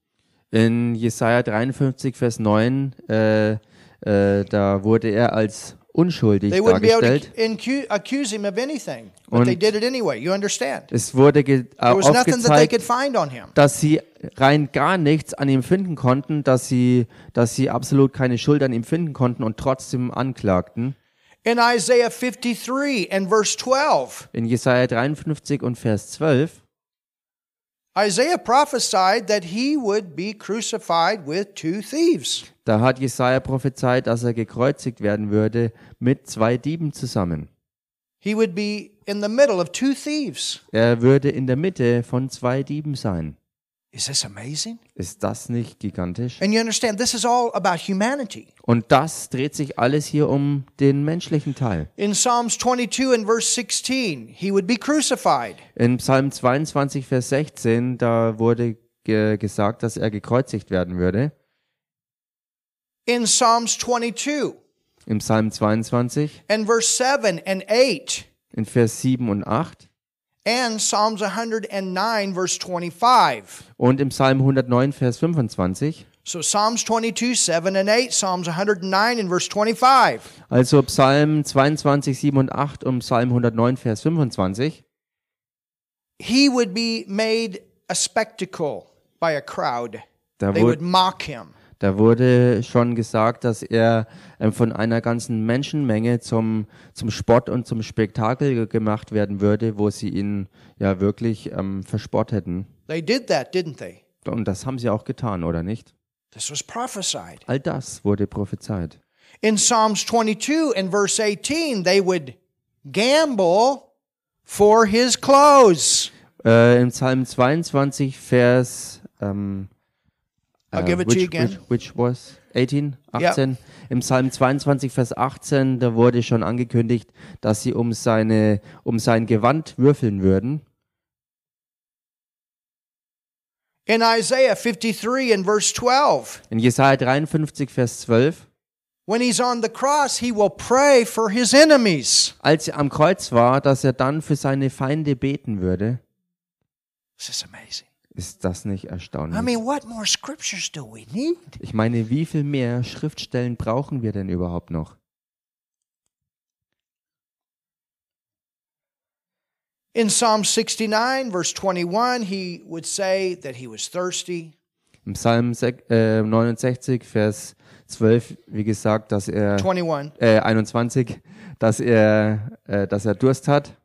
In Jesaja 53, Vers 9, äh, äh, da wurde er als unschuldig dargestellt. anything, anyway. Es wurde äh, aufgezeigt, dass sie rein gar nichts an ihm finden konnten, dass sie, dass sie absolut keine Schuld an ihm finden konnten und trotzdem anklagten. In Isaiah 53 and verse 12, In Jesaja 53 und Vers 12 Isaiah prophesied that he would be crucified with two thieves. Da hat Jesaja prophezeit, dass er gekreuzigt werden würde mit zwei Dieben zusammen. He would be in the middle of two thieves. Er würde in der Mitte von zwei Dieben sein. Is this amazing? Ist das nicht gigantisch? And you understand, this is all about humanity. Und das dreht sich alles hier um den menschlichen Teil. In Psalms 22 and verse 16, he would be crucified. In Psalm 22, Vers 16, da wurde ge gesagt, dass er gekreuzigt werden würde. In Psalms 22 Im Psalm 22, and verse 7 and 8, in Vers 7 und 8 and Psalms 109 verse 25. und im Psalm 109, Vers 25. So Psalms 22, 7 and 8, Psalms 109 and verse 25. Also Psalm 22, 7 und 8 und Psalm 109, Vers 25. He would be made a spectacle by a crowd. Da They would mock him. Da wurde schon gesagt, dass er ähm, von einer ganzen Menschenmenge zum, zum Spott und zum Spektakel ge- gemacht werden würde, wo sie ihn ja wirklich ähm, verspotteten. They did that, didn't they? Und das haben sie auch getan, oder nicht? This was prophesied. All das wurde prophezeit. In Psalms 22 and verse 18, they would gamble for his clothes. Äh, Im Psalm 22, Vers ähm, I'll äh, give it to which, you again. Which, which was 18, 18. Im Psalm 22, Vers 18, da wurde schon angekündigt, dass sie um seine, um sein Gewand würfeln würden. In Isaiah 53 and verse 12, In Jesaja 53, Vers 12, when he's on the cross, he will pray for his enemies. als er am Kreuz war, dass er dann für seine Feinde beten würde. This is amazing. Ist das nicht I erstaunlich? mean, what more scriptures do we need? Ich meine, wie viel mehr Schriftstellen brauchen wir denn überhaupt noch? In Psalm 69, verse 21, he would say that he was thirsty. Im Psalm sek- äh, 69, Vers 12, wie gesagt, dass er 21. äh, 21, dass er, äh, dass er Durst hat.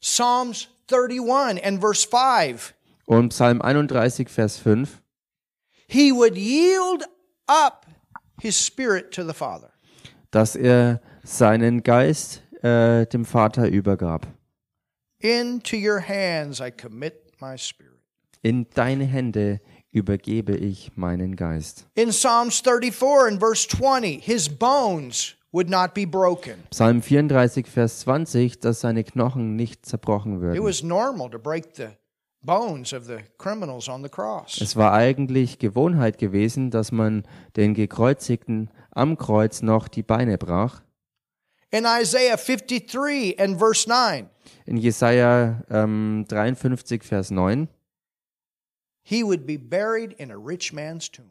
Psalms 31 and verse 5, Und Psalm 31, Vers 5, he would yield up his spirit to the Father. dass er seinen Geist äh, dem Vater übergab. Into your hands I commit my spirit. In deine Hände übergebe ich meinen Geist. In Psalms 34 and verse 20, his bones would not be broken. Psalm 34, Vers 20, dass seine Knochen nicht zerbrochen It würden. was normal to break the bones of the criminals on the cross. Es war eigentlich Gewohnheit gewesen, dass man den Gekreuzigten am Kreuz noch die Beine brach. In Isaiah 53 and verse 9, In Jesaja ähm, 53, Vers 9, he would be buried in a rich man's tomb.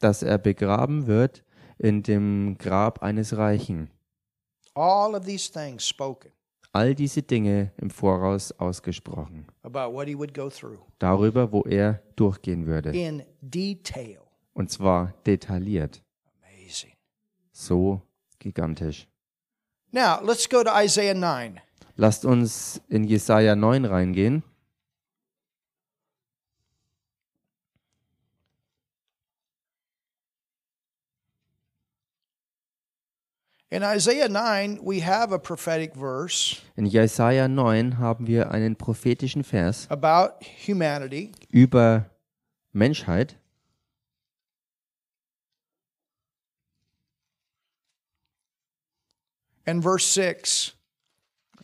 dass er begraben wird in dem Grab eines Reichen. All of these things spoken All diese Dinge im Voraus ausgesprochen. Darüber, wo er durchgehen würde. in detail. Und zwar detailliert. So gigantisch. Now, let's go to Isaiah 9. Lasst uns in Jesaja 9 reingehen. In Isaiah 9, we have a prophetic verse In Jesaja 9 haben wir einen prophetischen Vers about humanity. über Menschheit. And verse 6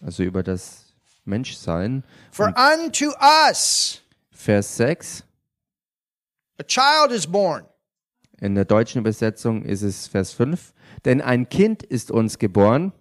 also über das Menschsein. For unto us Vers 6, a child is born, in der deutschen Übersetzung ist es Vers 5. Denn ein Kind ist uns geboren,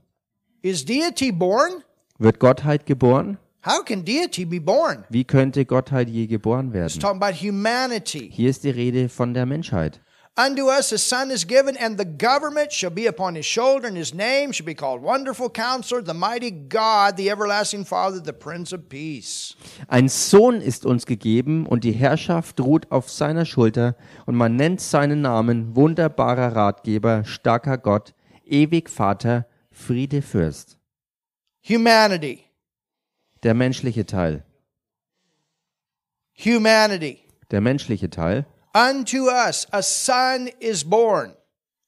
is deity born? wird Gottheit geboren. How can deity be born? Wie könnte Gottheit je geboren It's werden? talking about humanity. Hier ist die Rede von der Menschheit. Unto us a son is given, and the government shall be upon his shoulder, and his name shall be called Wonderful Counselor, the Mighty God, the Everlasting Father, the Prince of Peace. Ein Sohn ist uns gegeben und die Herrschaft ruht auf seiner Schulter und man nennt seinen Namen wunderbarer Ratgeber, starker Gott, ewig Vater, Friede Fürst. Humanity. Der menschliche Teil. Humanity. Der menschliche Teil. Unto us a son is born.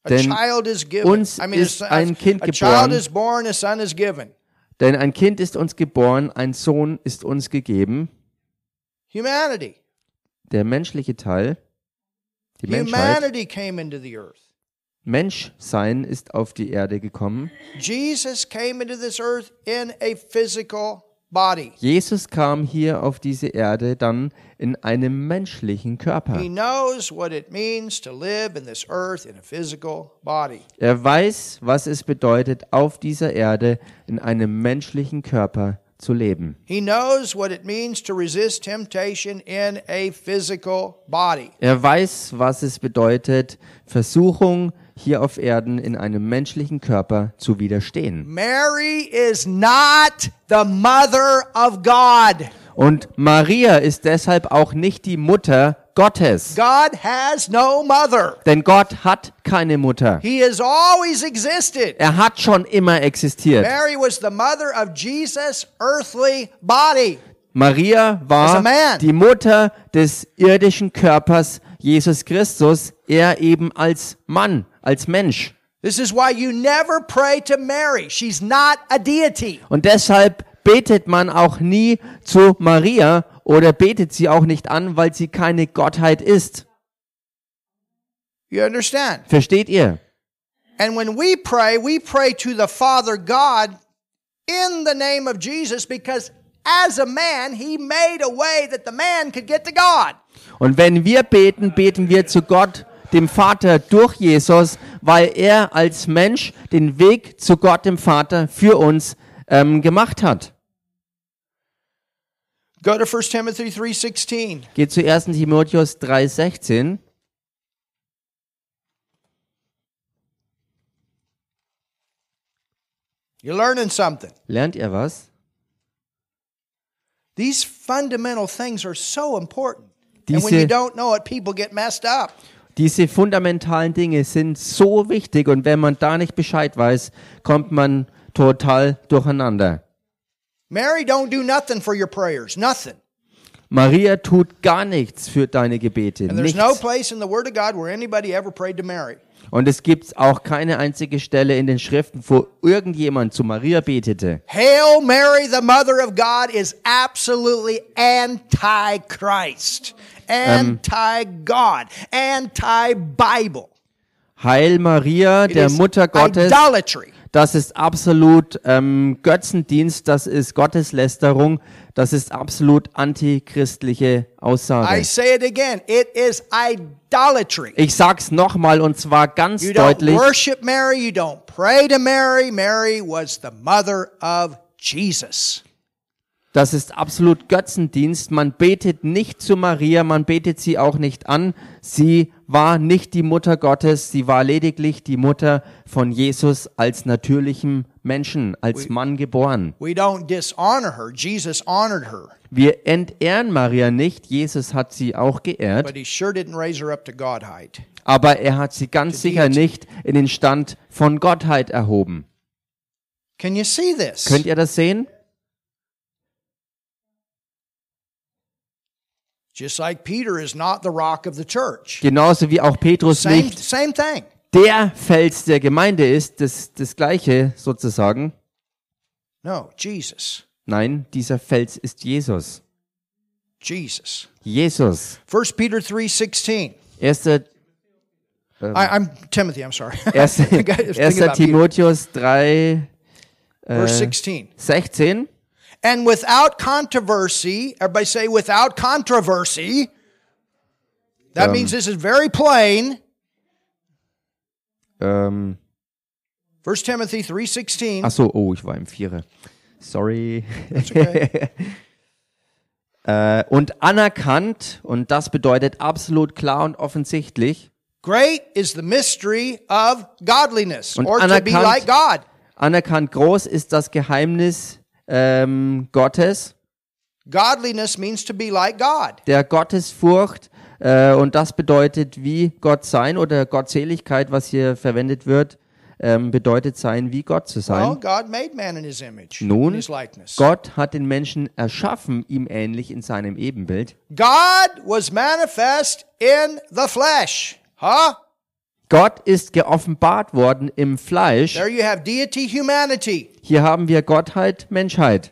A Denn child is given. uns I mean, ist a, ein Kind a geboren. child is born, a son is given. Denn ein Kind ist uns geboren, ein Sohn ist uns gegeben. Humanity. Der menschliche Teil. Die Menschheit. Humanity came into the earth. Menschsein ist auf die Erde gekommen. Jesus came into this earth in a physical body. Jesus kam hier auf diese Erde dann in einem menschlichen Körper. He knows what it means to live in this earth in a physical body. Er weiß, was es bedeutet, auf dieser Erde in einem menschlichen Körper zu leben. He knows what it means to resist temptation in a physical body. Er weiß, was es bedeutet, Versuchung hier auf Erden in einem menschlichen Körper zu widerstehen. Mary is not the mother of God. Und Maria ist deshalb auch nicht die Mutter Gottes. God has no mother. Denn Gott hat keine Mutter. He has always existed. Er hat schon immer existiert. Mary was the mother of Jesus' earthly body. Maria war die Mutter des irdischen Körpers Jesus Christus, er eben als Mann, als Mensch. This is why you never pray to Mary. She's not a deity. Und deshalb betet man auch nie zu Maria oder betet sie auch nicht an, weil sie keine Gottheit ist. You understand? Versteht ihr? And when we pray, we pray to the Father God in the name of Jesus because as a man, he made a way that the man could get to God. Und wenn wir beten, beten wir zu Gott, dem Vater, durch Jesus, weil er als Mensch den Weg zu Gott, dem Vater, für uns ähm, gemacht hat. Go to 1 Timothy 3:16. Geht zu 1. Timotheus 3,16. You're learning something. Lernt ihr was? These fundamental things are so important. And when Diese- you don't know it, people get messed up. Diese fundamentalen Dinge sind so wichtig und wenn man da nicht Bescheid weiß, kommt man total durcheinander. Mary don't do nothing for your prayers, nothing. Maria tut gar nichts für deine Gebete. And there's no Nichts. place in the Word of God where anybody ever prayed to Mary. Und es gibt auch keine einzige Stelle in den Schriften, wo irgendjemand zu Maria betete. Hail Mary, the Mother of God, is absolutely anti Christ, anti God, anti Bible. Heil Maria, der Mutter Gottes, idolatry. das ist absolut ähm, Götzendienst, das ist Gotteslästerung, das ist absolut antichristliche I Aussage. say it again. It is idolatry. Ich sag's nochmal und zwar ganz You don't deutlich. worship Mary. You don't pray to Mary. Mary was the mother of Jesus. Das ist absolut Götzendienst. Man betet nicht zu Maria, man betet sie auch nicht an. Sie war nicht die Mutter Gottes, sie war lediglich die Mutter von Jesus als natürlichem Menschen, als Mann geboren. We don't dishonor her. Jesus honored her, Wir entehren Maria nicht, Jesus hat sie auch geehrt, but he sure didn't raise her up to Godheit. aber er hat sie ganz sicher nicht in den Stand von Gottheit erhoben. Can you see this? Könnt ihr das sehen? Just like Peter is not the rock of the church. Genauso wie auch Petrus nicht same thing. der Fels der Gemeinde ist, das, das gleiche sozusagen. No, Jesus. Nein, dieser Fels ist Jesus. Jesus. Jesus. 1 Peter 3.16. 1. I, I'm Timothy, I'm sorry. 1. I was thinking 1. about Peter. Timotheus 3, Verse 16. 16. And without controversy, everybody say without controversy. That means this is very plain. Ähm, 1 Timothy 3.16. ach so, oh, ich war im Vierer. Sorry. okay. äh, und anerkannt, und das bedeutet absolut klar und offensichtlich, Great is the mystery of godliness, Und or to be like God. anerkannt groß ist das Geheimnis ähm, Gottes, Godliness means to be like God. der Gottesfurcht, äh, und das bedeutet wie Gott sein oder Gottseligkeit, was hier verwendet wird, ähm, bedeutet sein, wie Gott zu Well, sein. God made man in his image, in Nun. Gott hat den Menschen erschaffen, ihm ähnlich in seinem Ebenbild. God was manifest in the flesh. Huh? Gott ist geoffenbart worden im Fleisch. There you have deity, humanity. Hier haben wir Gottheit, Menschheit.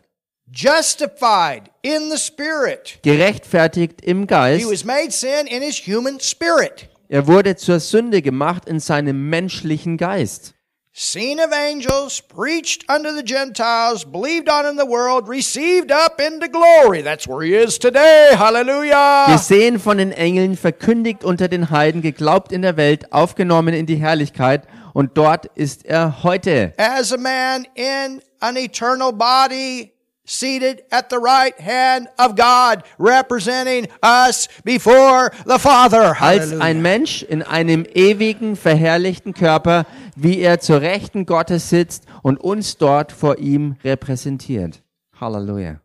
Justified in the spirit. Gerechtfertigt im He Geist. was made sin in his human spirit. Er wurde zur Sünde gemacht in seinem menschlichen Geist. Seen of angels, preached unto the Gentiles, believed on in the world, received up into glory. That's where he is today. Hallelujah. Gesehen von den Engeln, verkündigt unter den Heiden, geglaubt in der Welt, aufgenommen in die Herrlichkeit. Und dort ist er heute. As a man in an eternal body, seated at the right hand of God, representing us before the Father. Als ein Mensch in einem ewigen, verherrlichten Körper, wie er zur Rechten Gottes sitzt und uns dort vor ihm repräsentiert. Halleluja.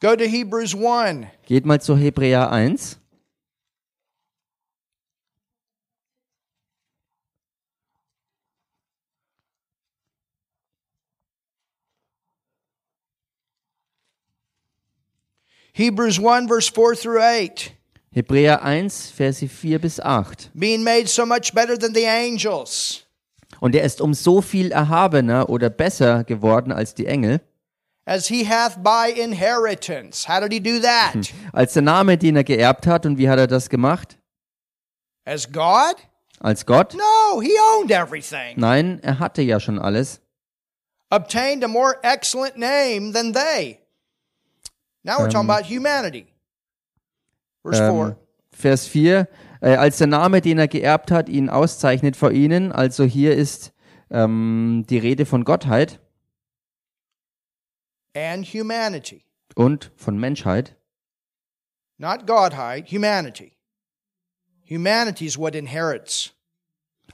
Go to Hebrews 1. Geht mal zu Hebräer 1. Hebrews 1, verse 4 through 8. Hebräer 1, Verse 4 bis 8. Being made so much better than the angels, Und er ist um so viel erhabener oder besser geworden als die Engel, as he hath by inheritance. How did he do that? als der Name, den er geerbt hat. Und wie hat er das gemacht? As God? Als Gott? No, he owned everything. Nein, er hatte ja schon alles. Obtained a more excellent name than they. Now we're talking about humanity. Verse 4. Ähm, Vers 4, äh, als der Name, den er geerbt hat, ihn auszeichnet vor ihnen. Also hier ist ähm, die Rede von Gottheit And humanity. und von Menschheit. Not Godheit, humanity. Humanity is what inherits.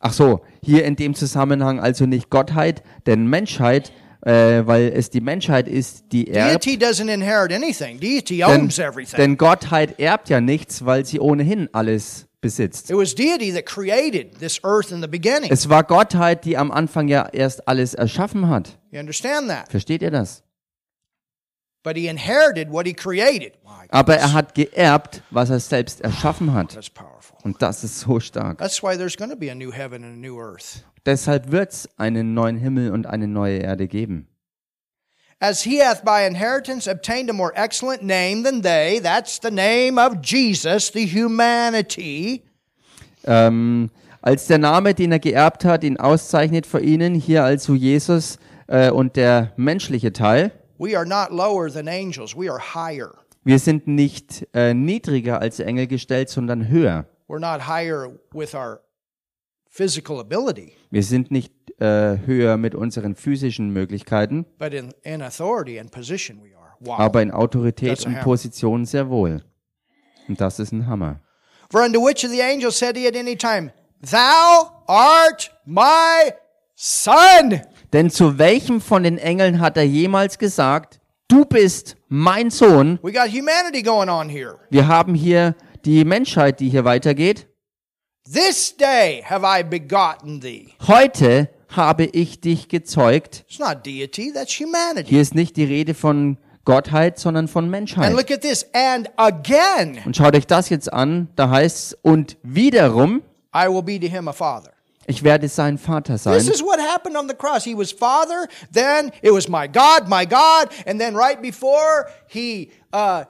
Ach so, hier in dem Zusammenhang also nicht Gottheit, denn Menschheit, äh, weil es die Menschheit ist, die erbt. Denn, denn Gottheit erbt ja nichts, weil sie ohnehin alles besitzt. Es war Gottheit, die am Anfang ja erst alles erschaffen hat. Versteht ihr das? But he inherited what he created. Aber er hat geerbt, was er selbst erschaffen hat. Und das ist so stark. That's why there's going to be a new heaven and a new earth. Deshalb wird's einen neuen Himmel und eine neue Erde geben. As he hath by inheritance obtained a more excellent name than they, that's the name of Jesus, the humanity. Ähm, Als der Name, den er geerbt hat, ihn auszeichnet vor ihnen, hier also Jesus äh, und der menschliche Teil. We are not lower than angels, we are higher. Wir sind nicht äh, niedriger als Engel gestellt, sondern höher. We're not higher with our physical ability, Wir sind nicht äh, höher mit unseren physischen Möglichkeiten, but in, in authority and position we are. Wow. aber in Autorität und. Position sehr wohl. Und das ist ein Hammer. For unto which of the angels said he at any time, Thou art my son? Denn zu welchem von den Engeln hat er jemals gesagt, du bist mein Sohn? We got humanity going on here. Wir haben hier die Menschheit, die hier weitergeht. This day have I begotten thee. Heute habe ich dich gezeugt. It's not deity, that's humanity. Hier ist nicht die Rede von Gottheit, sondern von And Menschheit. look at this. And again, Und schaut euch das jetzt an. Da heißt es, und wiederum, I will be to him a father. Ich werde sein Vater sein. This is what happened on the cross. He was father, then it was my God, my God, and then right before he, uh,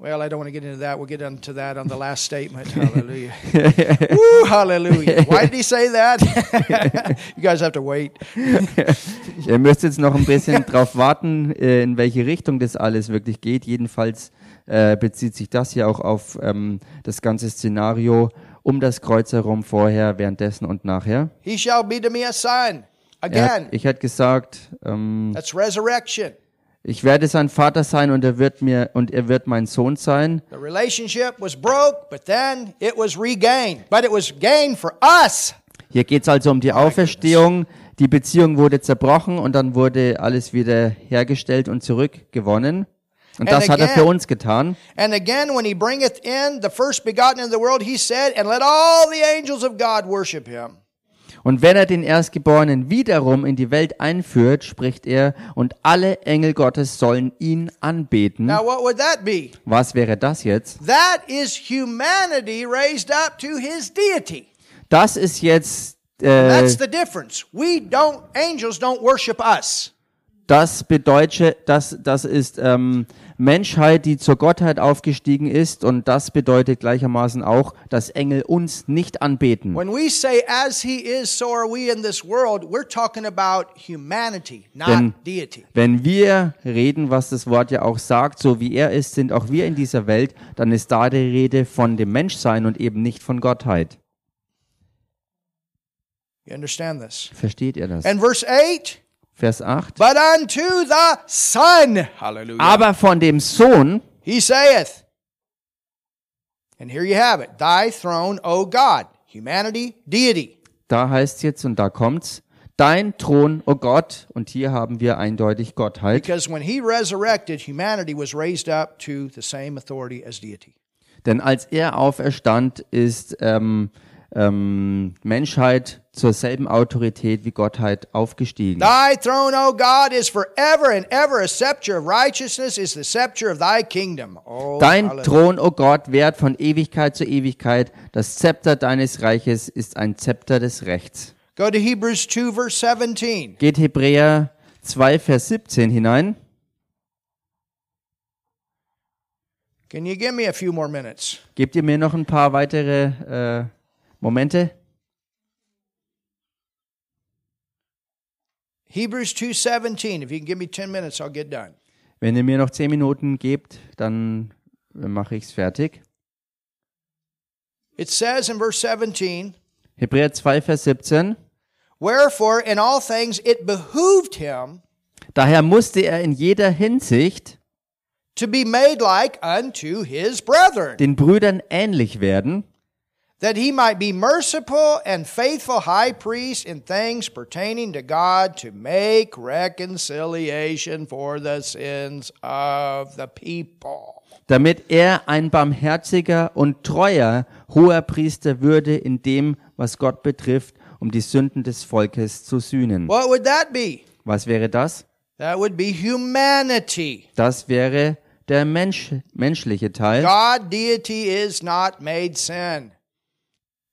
well, I don't want to get into that. We'll get into that on the last statement. Hallelujah. Woo, hallelujah. Why did he say that? you guys have to wait. Ihr müsst jetzt noch ein bisschen drauf warten, äh, in welche Richtung das alles wirklich geht. Jedenfalls äh, bezieht sich das hier auch auf ähm, das ganze Szenario um das Kreuz herum, vorher, währenddessen und nachher. He shall be to me a son. Er hat, Again, ich hatte gesagt, ähm, that's resurrection. ich werde sein Vater sein und er wird mir und er wird mein Sohn sein. The relationship was broke, but then it was regained. But it was gained for us. Hier geht es also um die Auferstehung. Die Beziehung wurde zerbrochen und dann wurde alles wieder hergestellt und zurückgewonnen. Und And das hat er für again- uns getan. And again, when he bringeth in the first begotten into the world, he said, And let all the angels of God worship him. Und wenn er den Erstgeborenen wiederum in die Welt einführt, spricht er, und alle Engel Gottes sollen ihn anbeten. Now, what would that be? Was wäre das jetzt? That is humanity raised up to his deity. Das ist jetzt, äh, That's the difference. We don't, angels don't worship us. das bedeutet, das, das ist ähm, Menschheit, die zur Gottheit aufgestiegen ist, und das bedeutet gleichermaßen auch, dass Engel uns nicht anbeten. When we say, as he is, so are we in this world, we're talking about humanity, not Denn deity. wenn wir reden, was das Wort ja auch sagt, so wie er ist, sind auch wir in dieser Welt, dann ist da die Rede von dem Menschsein und eben nicht von Gottheit. You understand this? Versteht ihr das? And verse 8, Vers 8. but unto the Son, hallelujah, Aber von dem Sohn, he saith, and here you have it, thy throne, O God, humanity, deity. da heißt es jetzt und da kommt's, dein Thron, o Gott, und hier haben wir eindeutig Gottheit. Because when he resurrected, humanity was raised up to the same authority as deity. Denn als er auferstand, ist ähm, ähm, Menschheit zur selben Autorität wie Gottheit aufgestiegen. Thy throne, O God, is forever and ever. A scepter of righteousness is the scepter of thy kingdom. Oh, Dein hallelujah. Thron, o Gott, währt von Ewigkeit zu Ewigkeit. Das Zepter deines Reiches ist ein Zepter des Rechts. Go to Hebrews 2, verse 17. Geht Hebräer 2, Vers 17 hinein. Can you give me a few more minutes? Gebt ihr mir noch ein paar weitere äh, Momente? Hebrews 2:17. If you can give me 10 minutes, I'll get done. Wenn ihr mir noch zehn Minuten gebt, dann mache ich's fertig. It says in verse 17, Hebräer 2, Vers 17. Wherefore in all things it behooved him Daher musste er in jeder Hinsicht to be made like unto his brethren, den Brüdern ähnlich werden, that he might be merciful and faithful high priest in things pertaining to God to make reconciliation for the sins of the people. damit er ein barmherziger und treuer hoher Priester würde in dem, was Gott betrifft, um die Sünden des Volkes zu sühnen. What would that be? Was wäre das? That would be humanity. Das wäre der Mensch, menschliche Teil. God deity is not made sin.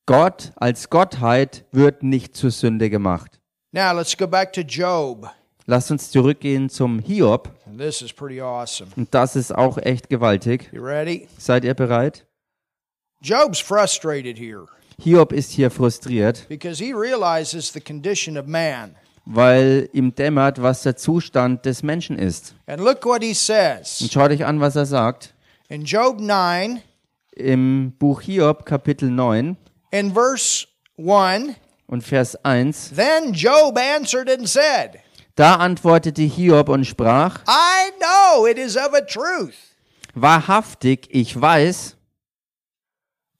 Gott als Gottheit wird nicht zur Sünde gemacht. Now let's go back to Job. Lasst uns zurückgehen zum Hiob. And this is pretty awesome. Und das ist auch echt gewaltig. You ready? Seid ihr bereit? Job's frustrated here. Hiob ist hier frustriert, because he realizes the condition of man. weil ihm dämmert, was der Zustand des Menschen ist. And look what he says Und schau dich an, was er sagt. in Job 9, Im Buch Hiob, Kapitel 9 in verse 1. und Vers 1. Then Job answered and said, Da antwortete Hiob und sprach, I know it is of a truth, Wahrhaftig, ich weiß,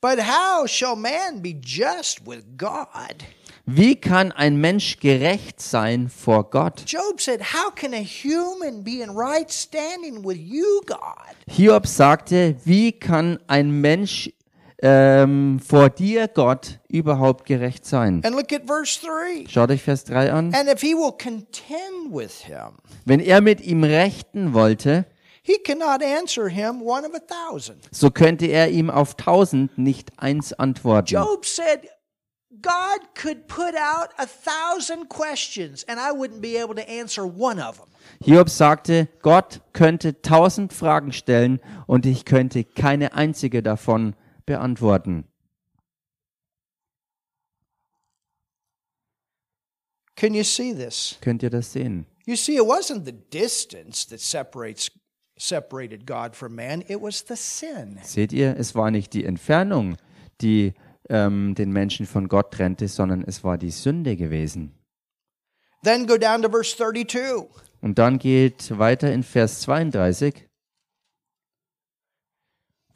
but how shall man be just with God? wie kann ein Mensch gerecht sein vor Gott? Job said, How can a human be in right standing with you, God? Hiob sagte, wie kann ein Mensch ähm, vor dir, Gott, überhaupt gerecht sein? And look at verse 3. Schaut euch Vers 3 an. And if he will contend with him, Wenn er mit ihm rechten wollte, he cannot answer him one of a thousand. so könnte er ihm auf tausend nicht eins antworten. Job said, God could put out a thousand questions and I wouldn't be able to answer one of them. Hiob sagte, Gott könnte tausend Fragen stellen und ich könnte keine einzige davon beantworten. Can you see this? Könnt ihr das sehen? You see, it wasn't the distance that separates separated God from man, it was the sin. Seht ihr, es war nicht die Entfernung, die ähm, den Menschen von Gott trennte, sondern es war die Sünde gewesen. Then go down to verse 32. Und dann geht weiter in Vers 32.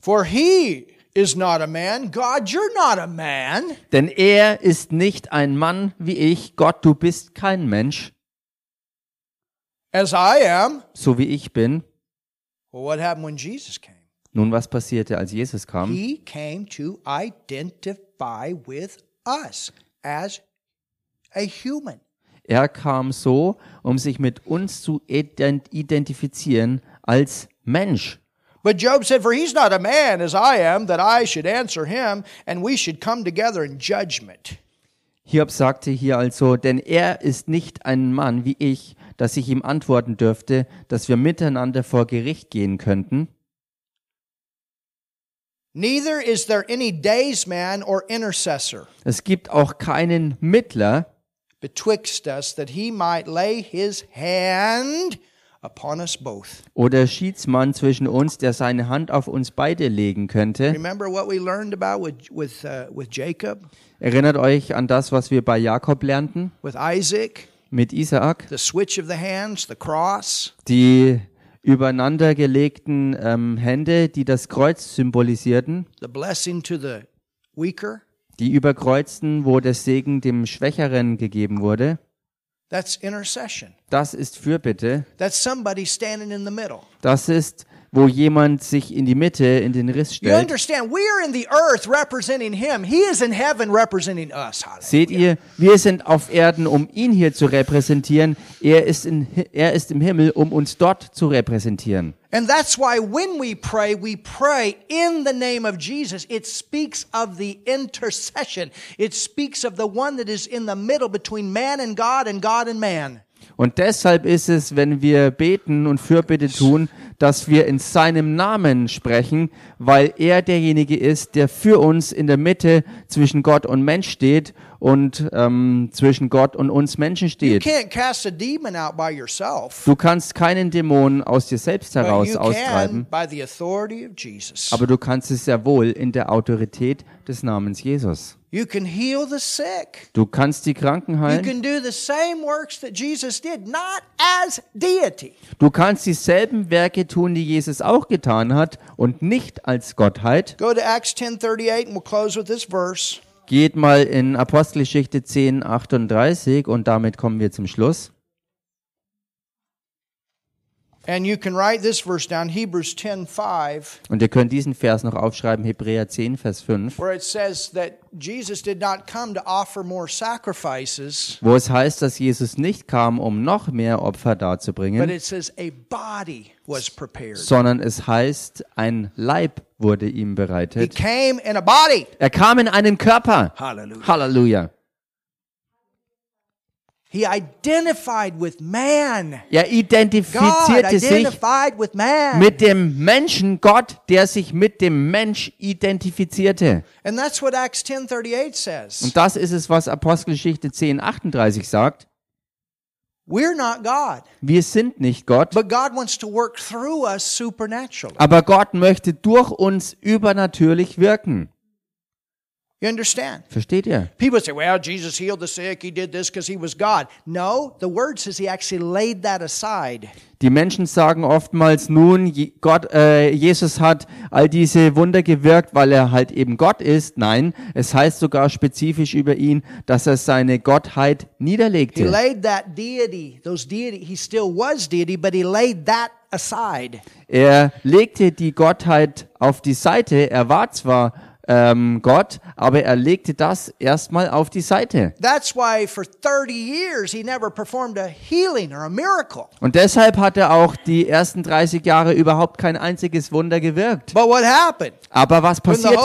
For he is not a man. God, you're not a man. Denn er ist nicht ein Mann wie ich. Gott, du bist kein Mensch, As I am. so wie ich bin. Well, what happened when Jesus came? Nun, was passierte, als Jesus kam? He came to identify with us as a human. Er kam so, um sich mit uns zu ident- identifizieren als Mensch. But Job said, For he's not a man as I am, that I should answer him, and we should come together in judgment. Hiob sagte hier also, denn er ist nicht ein Mann wie ich, dass ich ihm antworten dürfte, dass wir miteinander vor Gericht gehen könnten. Neither is there any daysman or intercessor Es gibt auch keinen Mittler betwixt us that he might lay his hand. Oder Schiedsmann zwischen uns, der seine Hand auf uns beide legen könnte. Remember what we learned about with, with, uh, with Jacob, Erinnert euch an das, was wir bei Jakob lernten with Isaac, mit Isaak, the switch of the hands, the cross. die übereinandergelegten ähm, Hände, die das Kreuz symbolisierten, the blessing to the weaker. die überkreuzten, wo der Segen dem Schwächeren gegeben wurde. That's intercession. Das ist Fürbitte. That's somebody standing in the middle. Das ist, wo jemand sich in die Mitte, in den Riss stellt. Seht ihr, wir sind auf Erden, um ihn hier zu repräsentieren. Er ist, in, er ist im Himmel, um uns dort zu repräsentieren. And that's why when we pray, we pray in the name of Jesus. It speaks of the intercession. It speaks of the one that is in the middle between man and God and God and man. Und deshalb ist es, wenn wir beten und Fürbitte tun, dass wir in seinem Namen sprechen, weil er derjenige ist, der für uns in der Mitte zwischen Gott und Mensch steht und ähm, zwischen Gott und uns Menschen steht. can't cast a demon out by yourself. Du kannst keinen Dämon aus dir selbst heraus austreiben, aber du kannst es sehr wohl in der Autorität des Namens Jesus. You can heal the sick. Du kannst die Kranken You heilen. can do the same works that Jesus did, not as deity. Du kannst dieselben Werke tun, die Jesus auch getan hat und nicht als Gottheit. Go to Acts 10:38 and we'll close with this verse. Geht mal in Apostelgeschichte 10, 38 und damit kommen wir zum Schluss. And you can write this verse down, Hebrews 10:5, Und ihr könnt diesen Vers noch aufschreiben, Hebräer 10, Vers 5, where it says that Jesus did not come to offer more sacrifices, wo es heißt, dass Jesus nicht kam, um noch mehr Opfer but darzubringen, it says a body was prepared. sondern es heißt, ein Leib wurde ihm He bereitet. came in a body. Er kam in einen Körper. Hallelujah. Halleluja. He identified with man. Er God identifizierte sich identified with man. mit dem Menschen Gott, der sich mit dem Mensch identifizierte. And that's what Acts 10:38 says. Und das ist es, was Apostelgeschichte 10, 38 sagt. We're not God, Wir sind nicht Gott, but God wants to work through us supernaturally. aber Gott möchte durch uns übernatürlich wirken. You understand? Versteht ihr? People say, well, Jesus healed the sick. He did this because he was God. No, the word says he actually laid that aside. Die Menschen sagen oftmals nun, Gott, äh, Jesus hat all diese Wunder gewirkt, weil er halt eben Gott ist. Nein, es heißt sogar spezifisch über ihn, dass er seine Gottheit He niederlegte. laid that deity, those deity, he still was deity, but he laid that aside. Er legte die Gottheit auf die Seite. Er war zwar ähm, Gott, aber er legte das erstmal auf die Seite. That's why for 30 years he never performed a healing or a miracle. Und deshalb hat er auch die ersten 30 Jahre überhaupt kein einziges Wunder gewirkt. But what happened? Aber was passierte,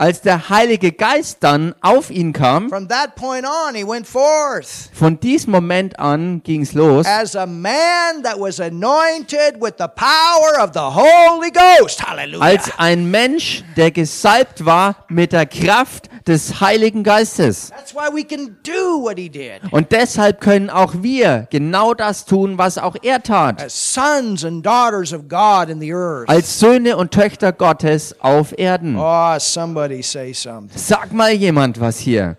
Als der Heilige Geist dann auf ihn kam? from that point on, he went forth Von diesem Moment an ging's los. as a man that was anointed with the power of the Holy Ghost. Hallelujah. Als ein Mensch, der gesalbt war mit der Kraft des Heiligen Geistes. That's why we can do what he did. Und deshalb können auch wir genau das tun, was auch er tat. As sons and daughters of God in the earth. Als Söhne und Töchter Gottes auf Erden. Oh, somebody say something. Sag mal jemand was hier.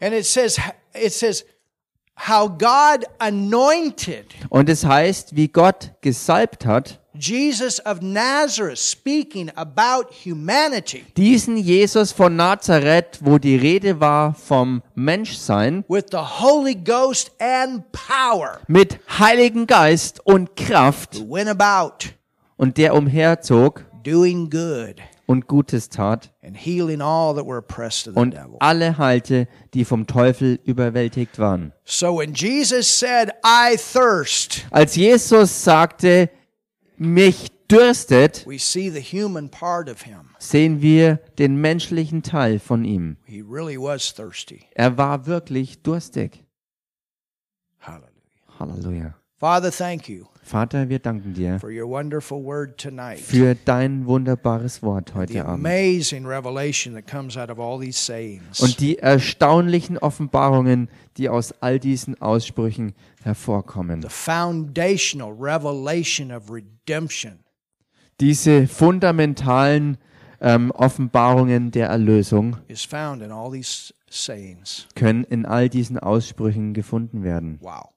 And it says, it says, how God anointed Und es heißt, wie Gott gesalbt hat, Jesus of Nazareth, speaking about humanity diesen Jesus von Nazareth, wo die Rede war vom Menschsein, with the Holy Ghost and power, mit Heiligen Geist und Kraft, went about und der umherzog doing good und Gutes tat und alle heilte, die vom Teufel überwältigt waren. So when Jesus said, I thirst, Als Jesus sagte, mich dürstet, we see the human part of him. sehen wir den menschlichen Teil von ihm. He really was thirsty. Er war wirklich durstig. Hallelujah. Halleluja. Father, thank you Vater, wir danken dir für dein wunderbares Wort heute Abend und die erstaunlichen Offenbarungen, die aus all diesen Aussprüchen hervorkommen. Diese fundamentalen ähm, Offenbarungen der Erlösung können in all diesen Aussprüchen gefunden werden. Wow.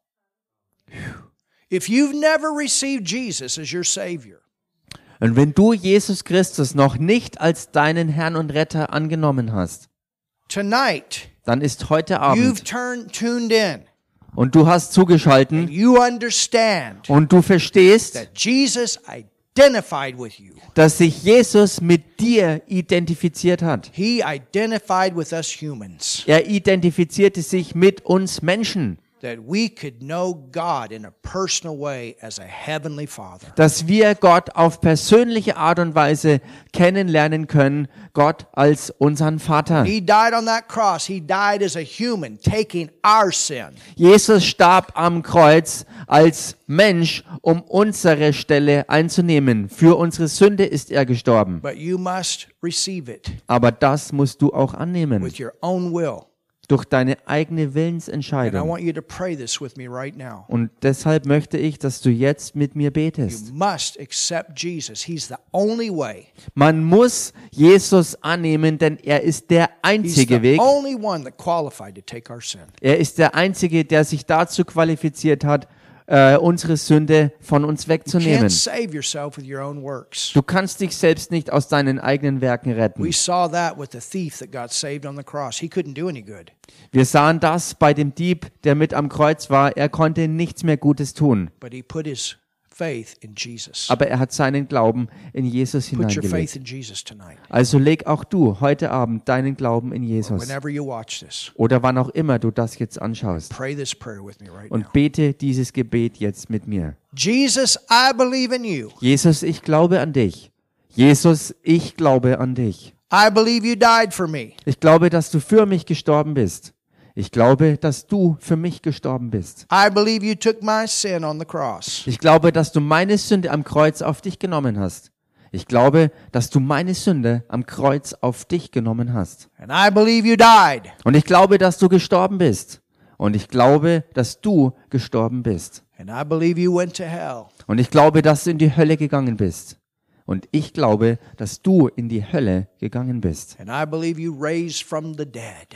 If you've never received Jesus as your Savior, Und wenn du Jesus Christus noch nicht als deinen Herrn und Retter angenommen hast, tonight dann ist heute you've Abend turned tuned in. und du hast zugeschalten You understand und du verstehst, that Jesus identified with you. dass sich Jesus mit dir identifiziert hat. He identified with us humans. Er identifizierte sich mit uns Menschen, That we could know God in a personal way as a heavenly Father. dass wir Gott auf persönliche Art und Weise kennenlernen können, Gott als unseren Vater. He died on that cross. He died as a human, taking our sin. Jesus starb am Kreuz als Mensch, um unsere Stelle einzunehmen. Für unsere Sünde ist er gestorben. But you must receive it Aber das musst du auch annehmen, durch deine eigene Willensentscheidung. right. Und deshalb möchte ich, dass du jetzt mit mir betest. Man muss Jesus annehmen, denn er ist der einzige Weg. Er ist der einzige, der sich dazu qualifiziert hat, äh, unsere Sünde von uns wegzunehmen. Du kannst dich selbst nicht aus deinen eigenen Werken retten. We saw that with the thief that got saved on the cross. He couldn't do any good, Wir sahen das bei dem Dieb, der mit am Kreuz war. Er konnte nichts mehr Gutes tun. but he put his faith in Jesus. Aber er hat seinen Glauben in Jesus Put your faith hineingelegt. in Jesus tonight. Also leg auch du heute Abend deinen Glauben in Jesus. Whenever you watch this, Oder wann auch immer du das jetzt anschaust. pray this prayer with me right now. Und bete dieses Gebet jetzt mit mir. Jesus, I believe in you. Jesus, ich glaube an dich. Jesus, ich glaube an dich. I believe you died for me. Ich glaube, dass du für mich gestorben bist. Ich glaube, dass du für mich gestorben bist. Ich glaube, dass du meine Sünde am Kreuz auf dich genommen hast. Ich glaube, dass du meine Sünde am Kreuz auf dich genommen hast. Und ich glaube, dass du gestorben bist. Und ich glaube, dass du gestorben bist. Und ich glaube, dass du in die Hölle gegangen bist. Und ich glaube, dass du in die Hölle gegangen bist.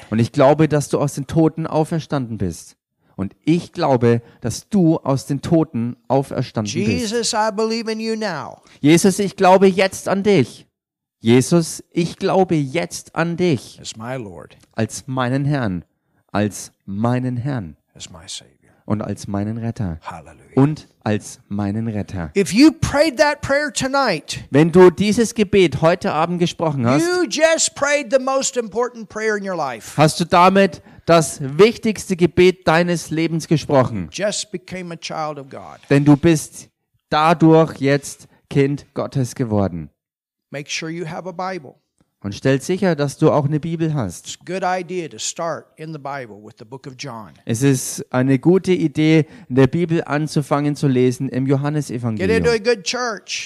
Und ich glaube, dass du aus den Toten auferstanden bist. Und ich glaube, dass du aus den Toten auferstanden bist. Jesus, now. Jesus, ich glaube jetzt an dich. Jesus, ich glaube jetzt an dich als meinen Herrn, als meinen Herrn Savior. Und als meinen Retter Hallelujah. und als meinen Retter. If you prayed that prayer tonight, Wenn du dieses Gebet heute Abend gesprochen hast, you just prayed the most important prayer in your life. hast du damit das wichtigste Gebet deines Lebens gesprochen. Just became a child of God. Denn du bist dadurch jetzt Kind Gottes geworden. Make sure you have a Bible. Und stell sicher, dass du auch eine Bibel hast. Es ist eine gute Idee, in der Bibel anzufangen zu lesen im Johannesevangelium.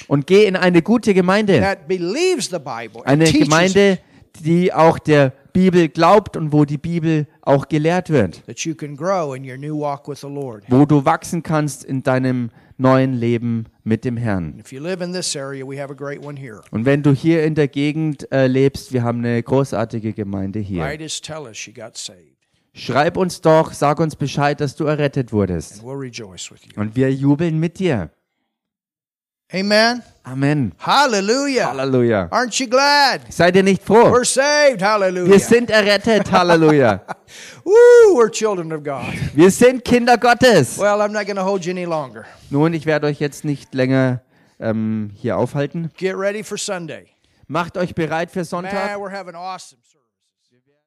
Und geh in eine gute Gemeinde. Eine Gemeinde, die auch der Bibel glaubt und wo die Bibel auch gelehrt wird. Wo du wachsen kannst in deinem neuen Leben mit dem Herrn. Und wenn du hier in der Gegend äh, lebst, wir haben eine großartige Gemeinde hier. Schreib uns doch, sag uns Bescheid, dass du errettet wurdest. Und wir jubeln mit dir. Amen. Amen. Hallelujah. Halleluja. Aren't you glad? Seid ihr nicht froh? We're saved. Wir Hallelujah. sind errettet. Halleluja. Woo, we're children of God. Wir sind Kinder Gottes. Well, I'm not going to hold you any longer. Nun, ich werde euch jetzt nicht länger ähm, hier aufhalten. Get ready for Sunday. Macht euch bereit für Sonntag. Man, we're having awesome service.